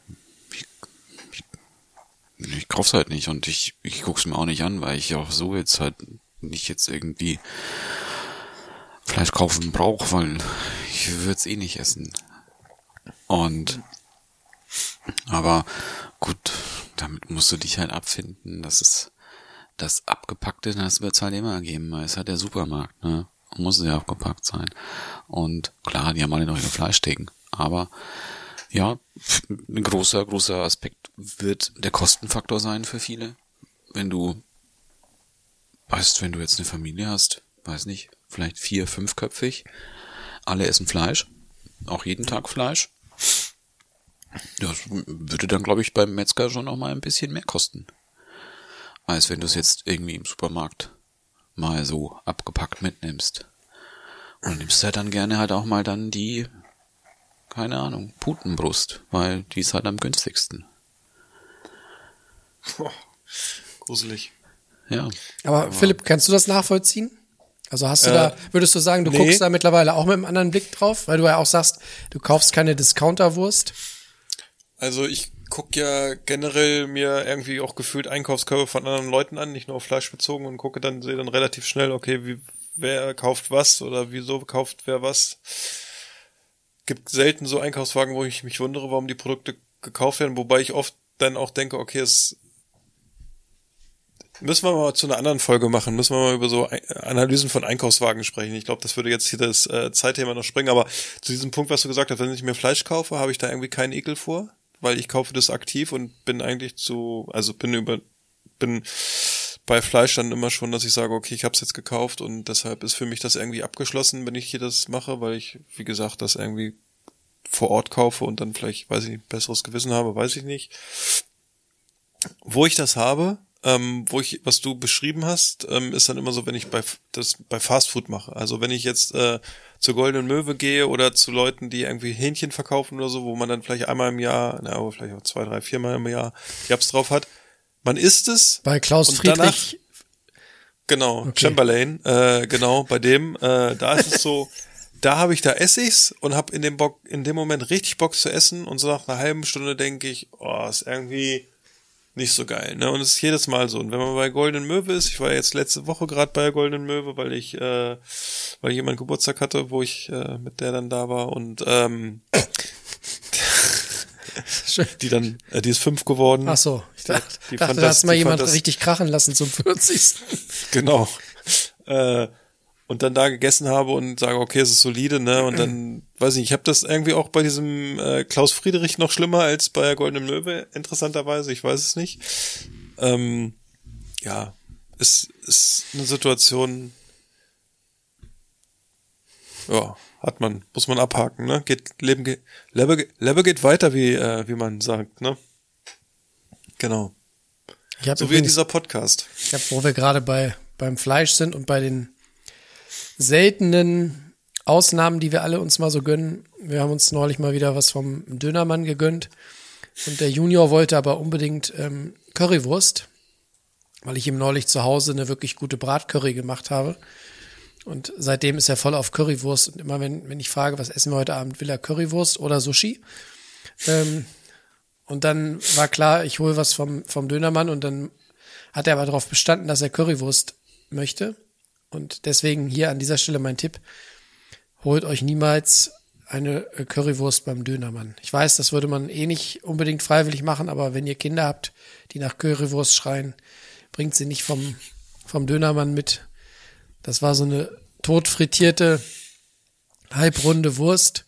ich, ich, kauf's halt nicht und ich, ich guck's mir auch nicht an, weil ich auch so jetzt halt nicht jetzt irgendwie Fleisch kaufen brauche, weil ich würde es eh nicht essen. Und aber gut, damit musst du dich halt abfinden, dass es das Abgepackte, das wird es halt immer geben, weil es hat der Supermarkt, ne? muss ja abgepackt sein. Und klar, die haben alle noch ihre Fleischtheken. Aber ja, ein großer, großer Aspekt wird der Kostenfaktor sein für viele. Wenn du, weißt, wenn du jetzt eine Familie hast, weiß nicht, vielleicht vier, fünfköpfig, alle essen Fleisch, auch jeden Tag Fleisch. Das würde dann, glaube ich, beim Metzger schon noch mal ein bisschen mehr kosten. Als wenn du es jetzt irgendwie im Supermarkt mal so abgepackt mitnimmst. Und nimmst halt dann gerne halt auch mal dann die, keine Ahnung, Putenbrust, weil die ist halt am günstigsten. Boah, gruselig. Ja. Aber, Aber Philipp, kannst du das nachvollziehen? Also hast du äh, da, würdest du sagen, du nee. guckst da mittlerweile auch mit einem anderen Blick drauf, weil du ja auch sagst, du kaufst keine Discounterwurst? Also ich guck ja generell mir irgendwie auch gefühlt Einkaufskörbe von anderen Leuten an, nicht nur auf Fleisch bezogen und gucke dann, sehe dann relativ schnell, okay, wie, wer kauft was oder wieso kauft wer was. Gibt selten so Einkaufswagen, wo ich mich wundere, warum die Produkte gekauft werden, wobei ich oft dann auch denke, okay, es müssen wir mal zu einer anderen Folge machen, müssen wir mal über so Analysen von Einkaufswagen sprechen. Ich glaube, das würde jetzt hier das äh, Zeitthema noch springen, aber zu diesem Punkt, was du gesagt hast, wenn ich mir Fleisch kaufe, habe ich da irgendwie keinen Ekel vor weil ich kaufe das aktiv und bin eigentlich zu, also bin über, bin bei Fleisch dann immer schon, dass ich sage, okay, ich habe es jetzt gekauft und deshalb ist für mich das irgendwie abgeschlossen, wenn ich hier das mache, weil ich, wie gesagt, das irgendwie vor Ort kaufe und dann vielleicht, weiß ich nicht, besseres Gewissen habe, weiß ich nicht. Wo ich das habe, ähm, wo ich, was du beschrieben hast, ähm, ist dann immer so, wenn ich bei das bei Fastfood mache. Also wenn ich jetzt äh, zur Goldenen Möwe gehe oder zu Leuten, die irgendwie Hähnchen verkaufen oder so, wo man dann vielleicht einmal im Jahr, na, aber vielleicht auch zwei, drei, viermal im Jahr Jabs drauf hat. Man isst es. Bei Klaus Friedrich. Danach, genau, okay. Chamberlain, äh, genau, bei dem, äh, da ist es so, da habe ich da esse ich's und habe in dem Bock, in dem Moment richtig Bock zu essen und so nach einer halben Stunde denke ich, oh, ist irgendwie nicht so geil. Ne? Und es ist jedes Mal so. Und wenn man bei Goldenen Möwe ist, ich war jetzt letzte Woche gerade bei der Goldenen Möwe, weil ich, äh, weil jemand Geburtstag hatte, wo ich äh, mit der dann da war und ähm, die dann, äh, die ist fünf geworden. Ach so, ich dachte, die, die dachte da hast mal jemand richtig krachen lassen zum 40. genau. Äh, und dann da gegessen habe und sage, okay, es ist solide, ne? Und dann, weiß ich nicht, ich habe das irgendwie auch bei diesem äh, Klaus Friedrich noch schlimmer als bei der Goldenen Möwe, interessanterweise, ich weiß es nicht. Ähm, ja, es ist eine Situation, ja, hat man, muss man abhaken, ne? Geht, Leben geht, Lebe, Lebe geht weiter, wie, äh, wie man sagt, ne? Genau. so übrigens, wie dieser Podcast. Ich hab, wo wir gerade bei beim Fleisch sind und bei den seltenen Ausnahmen, die wir alle uns mal so gönnen. Wir haben uns neulich mal wieder was vom Dönermann gegönnt. Und der Junior wollte aber unbedingt ähm, Currywurst, weil ich ihm neulich zu Hause eine wirklich gute Bratcurry gemacht habe. Und seitdem ist er voll auf Currywurst. Und immer wenn, wenn ich frage, was essen wir heute Abend, will er Currywurst oder Sushi. Ähm, und dann war klar, ich hole was vom, vom Dönermann und dann hat er aber darauf bestanden, dass er Currywurst möchte. Und deswegen hier an dieser Stelle mein Tipp. Holt euch niemals eine Currywurst beim Dönermann. Ich weiß, das würde man eh nicht unbedingt freiwillig machen, aber wenn ihr Kinder habt, die nach Currywurst schreien, bringt sie nicht vom, vom Dönermann mit. Das war so eine totfrittierte, halbrunde Wurst.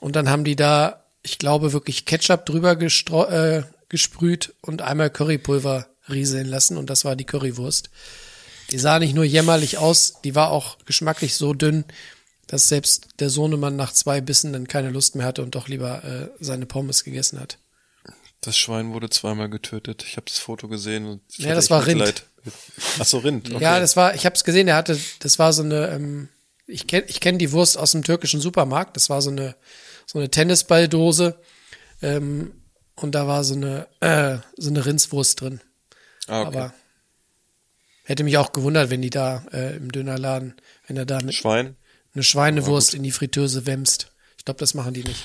Und dann haben die da, ich glaube, wirklich Ketchup drüber äh, gesprüht und einmal Currypulver rieseln lassen. Und das war die Currywurst. Die sah nicht nur jämmerlich aus, die war auch geschmacklich so dünn, dass selbst der Sohnemann nach zwei Bissen dann keine Lust mehr hatte und doch lieber äh, seine Pommes gegessen hat. Das Schwein wurde zweimal getötet. Ich habe das Foto gesehen und ich Ja, das war Rind. Ach so, Rind. Okay. Ja, das war, ich habe es gesehen, er hatte, das war so eine, ähm, ich kenne ich kenn die Wurst aus dem türkischen Supermarkt, das war so eine, so eine Tennisballdose ähm, und da war so eine, äh, so eine Rindswurst drin. ah, okay. Aber hätte mich auch gewundert, wenn die da äh, im Dönerladen, wenn er da mit Schwein. eine Schweinewurst in die Fritteuse wämst. Ich glaube, das machen die nicht.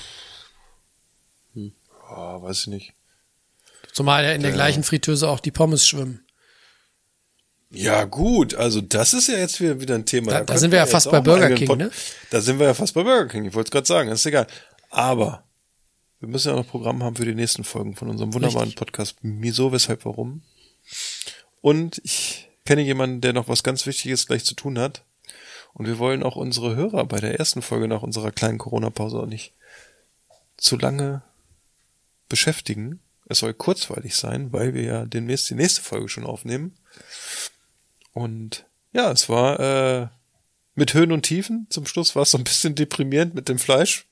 Oh, weiß ich nicht. Zumal ja in der gleichen Fritteuse auch die Pommes schwimmen. Ja, gut, also das ist ja jetzt wieder, wieder ein Thema. Da- da könnten sind wir ja fast auch bei Burger King, Pod- ne? Da sind wir ja fast bei Burger King, ich wollte es gerade sagen, ist egal. Aber wir müssen ja noch Programm haben für die nächsten Folgen von unserem wunderbaren Richtig. Podcast Wieso, Weshalb, Warum. Und ich kenne jemanden, der noch was ganz Wichtiges gleich zu tun hat. Und wir wollen auch unsere Hörer bei der ersten Folge nach unserer kleinen Corona-Pause auch nicht zu lange beschäftigen. Es soll kurzweilig sein, weil wir ja demnächst die nächste Folge schon aufnehmen. Und ja, es war äh, mit Höhen und Tiefen. Zum Schluss war es so ein bisschen deprimierend mit dem Fleisch,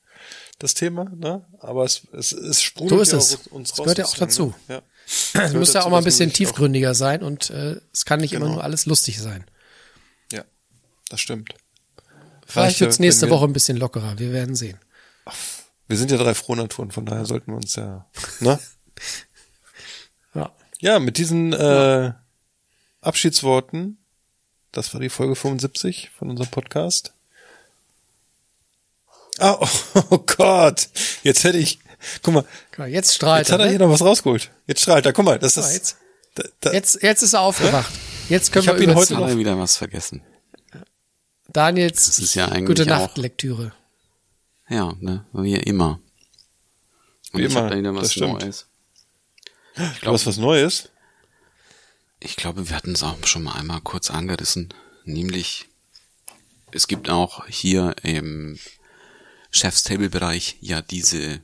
das Thema, ne? Aber es, es, es sprudelt So ist ja es. auch uns Das raus. gehört ja auch dazu. Ne? Ja. Es muss ja auch mal ein bisschen tiefgründiger sein und äh, es kann nicht immer Genau. nur alles lustig sein. Ja, das stimmt. Vielleicht wird's ja, nächste Woche ein bisschen lockerer. Wir werden sehen. Wir sind ja drei Frohnaturen, von daher sollten wir uns ja, ne? Ja. Ja, mit diesen äh, Abschiedsworten, das war die Folge 75 von unserem Podcast. Ah, oh, oh Gott, jetzt hätte ich, guck mal, Guck mal, Jetzt strahlt jetzt hat er er. hier Ne? noch was rausgeholt. Jetzt strahlt er, guck mal, das ist, jetzt, da, da, jetzt, jetzt ist er aufgewacht. Jetzt können Ich hab wir ihn über heute noch- er wieder was vergessen. Daniels Das ist ja eigentlich gute Nacht Lektüre. Ja, ne, wie immer. Und Wie ich immer, habe da wieder das was stimmt. Neues. Ich du hast was Neues. Ich glaube, wir hatten es auch schon mal einmal kurz angerissen. Nämlich, es gibt auch hier im Chef's Table-Bereich ja diese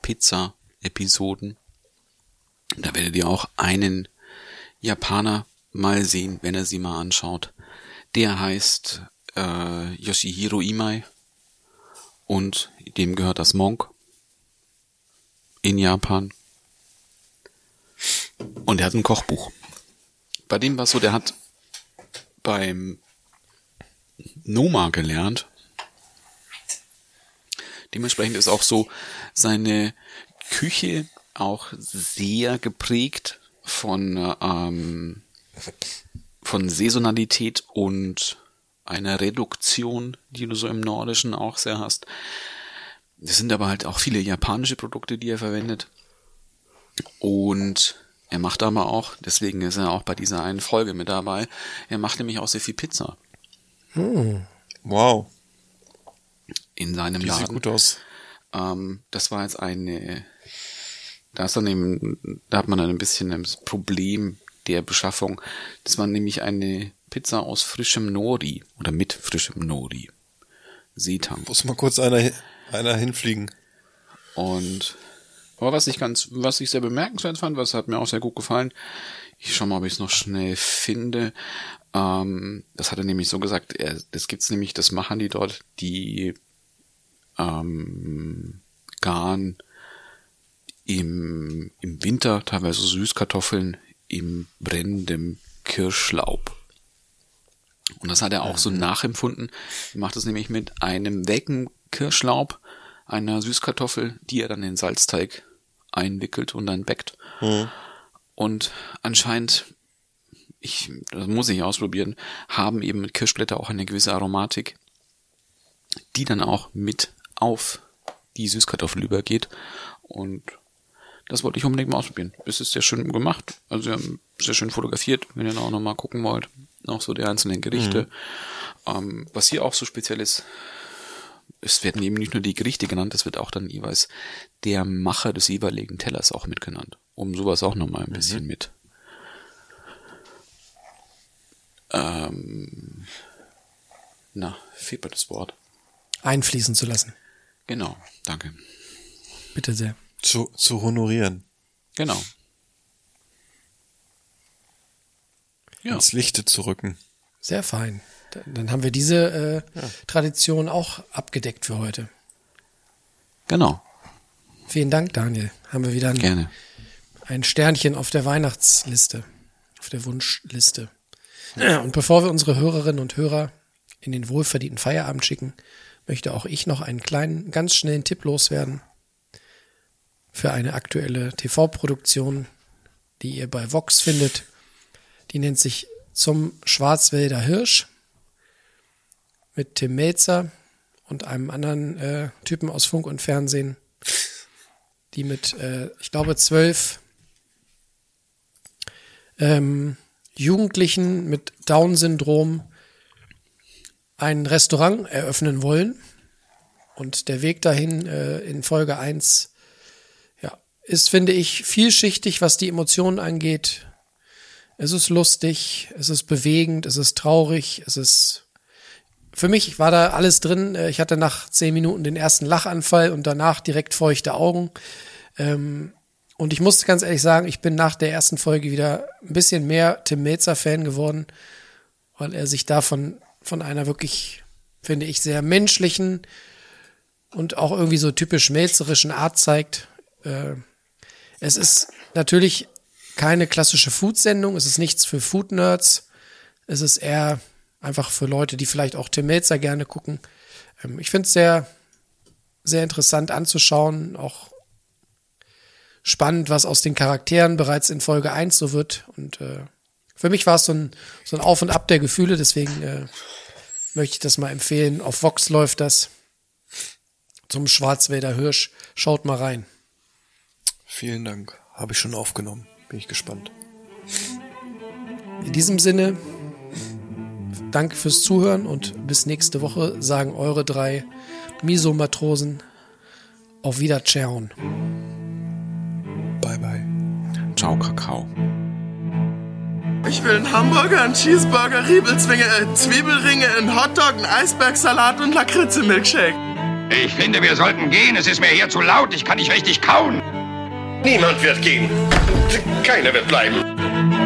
Pizza-Episoden. Da werdet ihr auch einen Japaner mal sehen, wenn er sie mal anschaut. Der heißt äh, Yoshihiro Imai und dem gehört das Monk in Japan. Und er hat ein Kochbuch. Bei dem war es so, der hat beim Noma gelernt. Dementsprechend ist auch so seine Küche auch sehr geprägt von, ähm, von Saisonalität und einer Reduktion, die du so im Nordischen auch sehr hast. Es sind aber halt auch viele japanische Produkte, die er verwendet. Und er macht aber auch, deswegen ist er auch bei dieser einen Folge mit dabei, er macht nämlich auch sehr viel Pizza Wow, in seinem die sieht Laden. gut aus. Ähm, das war jetzt eine, da ist dann eben, da hat man dann ein bisschen das Problem der Beschaffung. Das war nämlich eine Pizza aus frischem Nori oder mit frischem Nori. Seetang. Muss mal kurz einer, einer hinfliegen. Und aber was ich ganz, was ich sehr bemerkenswert fand, was hat mir auch sehr gut gefallen, ich schau mal, ob ich es noch schnell finde. Ähm, das hat er nämlich so gesagt, er, das gibt's nämlich, das machen die dort, die ähm, garen im, im Winter teilweise Süßkartoffeln im brennendem Kirschlaub. Und das hat er auch so nachempfunden. Er macht es nämlich mit einem welken Kirschlaub, einer Süßkartoffel, die er dann in Salzteig einwickelt und dann backt. Und anscheinend, ich, das muss ich ausprobieren, haben eben mit Kirschblätter auch eine gewisse Aromatik, die dann auch mit auf die Süßkartoffel übergeht. Und das wollte ich unbedingt mal ausprobieren. Es ist sehr schön gemacht, also wir haben sehr schön fotografiert, wenn ihr auch noch mal gucken wollt. Auch so die einzelnen Gerichte. Ähm, was hier auch so speziell ist, es werden eben nicht nur die Gerichte genannt, es wird auch dann jeweils der Macher des jeweiligen Tellers auch mitgenannt. Um sowas auch nochmal ein bisschen mit. Ähm, na, fehlt mir das Wort. Einfließen zu lassen. Genau, danke. Bitte sehr. Zu, zu honorieren. Genau. Ja. Ins Lichte zu rücken. Sehr fein. Dann haben wir diese äh, Tradition auch abgedeckt für heute. Genau. Vielen Dank, Daniel. Haben wir wieder ein, Gerne. ein Sternchen auf der Weihnachtsliste, auf der Wunschliste. Und bevor wir unsere Hörerinnen und Hörer in den wohlverdienten Feierabend schicken, möchte auch ich noch einen kleinen, ganz schnellen Tipp loswerden für eine aktuelle TV-Produktion, die ihr bei Vox findet. Die nennt sich Zum Schwarzwälder Hirsch mit Tim Melzer und einem anderen äh, Typen aus Funk und Fernsehen, die mit, äh, ich glaube, zwölf ähm, Jugendlichen mit Down-Syndrom ein Restaurant eröffnen wollen. Und der Weg dahin äh, in Folge eins ja, ist, finde ich, vielschichtig, was die Emotionen angeht. Es ist lustig, es ist bewegend, es ist traurig, es ist. Für mich war da alles drin. Äh, Ich hatte nach zehn Minuten den ersten Lachanfall und danach direkt feuchte Augen. Ähm, und ich musste ganz ehrlich sagen, ich bin nach der ersten Folge wieder ein bisschen mehr Tim Melzer-Fan geworden, weil er sich davon von einer wirklich, finde ich, sehr menschlichen und auch irgendwie so typisch melzerischen Art zeigt. Äh, es ist natürlich keine klassische Food-Sendung, es ist nichts für Food-Nerds, es ist eher einfach für Leute, die vielleicht auch Tim Melzer gerne gucken. Ähm, ich finde es sehr, sehr interessant anzuschauen, auch spannend, was aus den Charakteren bereits in Folge 1 so wird. Und äh, für mich war es so ein, so ein Auf und Ab der Gefühle, deswegen äh, möchte ich das mal empfehlen. Auf Vox läuft das zum Schwarzwälder Hirsch. Schaut mal rein. Vielen Dank. Habe ich schon aufgenommen. Bin ich gespannt. In diesem Sinne, danke fürs Zuhören und bis nächste Woche sagen eure drei Miso-Matrosen auf Wiederschauen. Bye bye. Ciao, Kakao. Ich will einen Hamburger, einen Cheeseburger, Riebelzwinge, äh, Zwiebelringe, einen Hotdog, einen Eisbergsalat und Lakritze-Milkshake. Ich finde, wir sollten gehen. Es ist mir hier zu laut. Ich kann nicht richtig kauen. Niemand wird gehen. Keiner wird bleiben.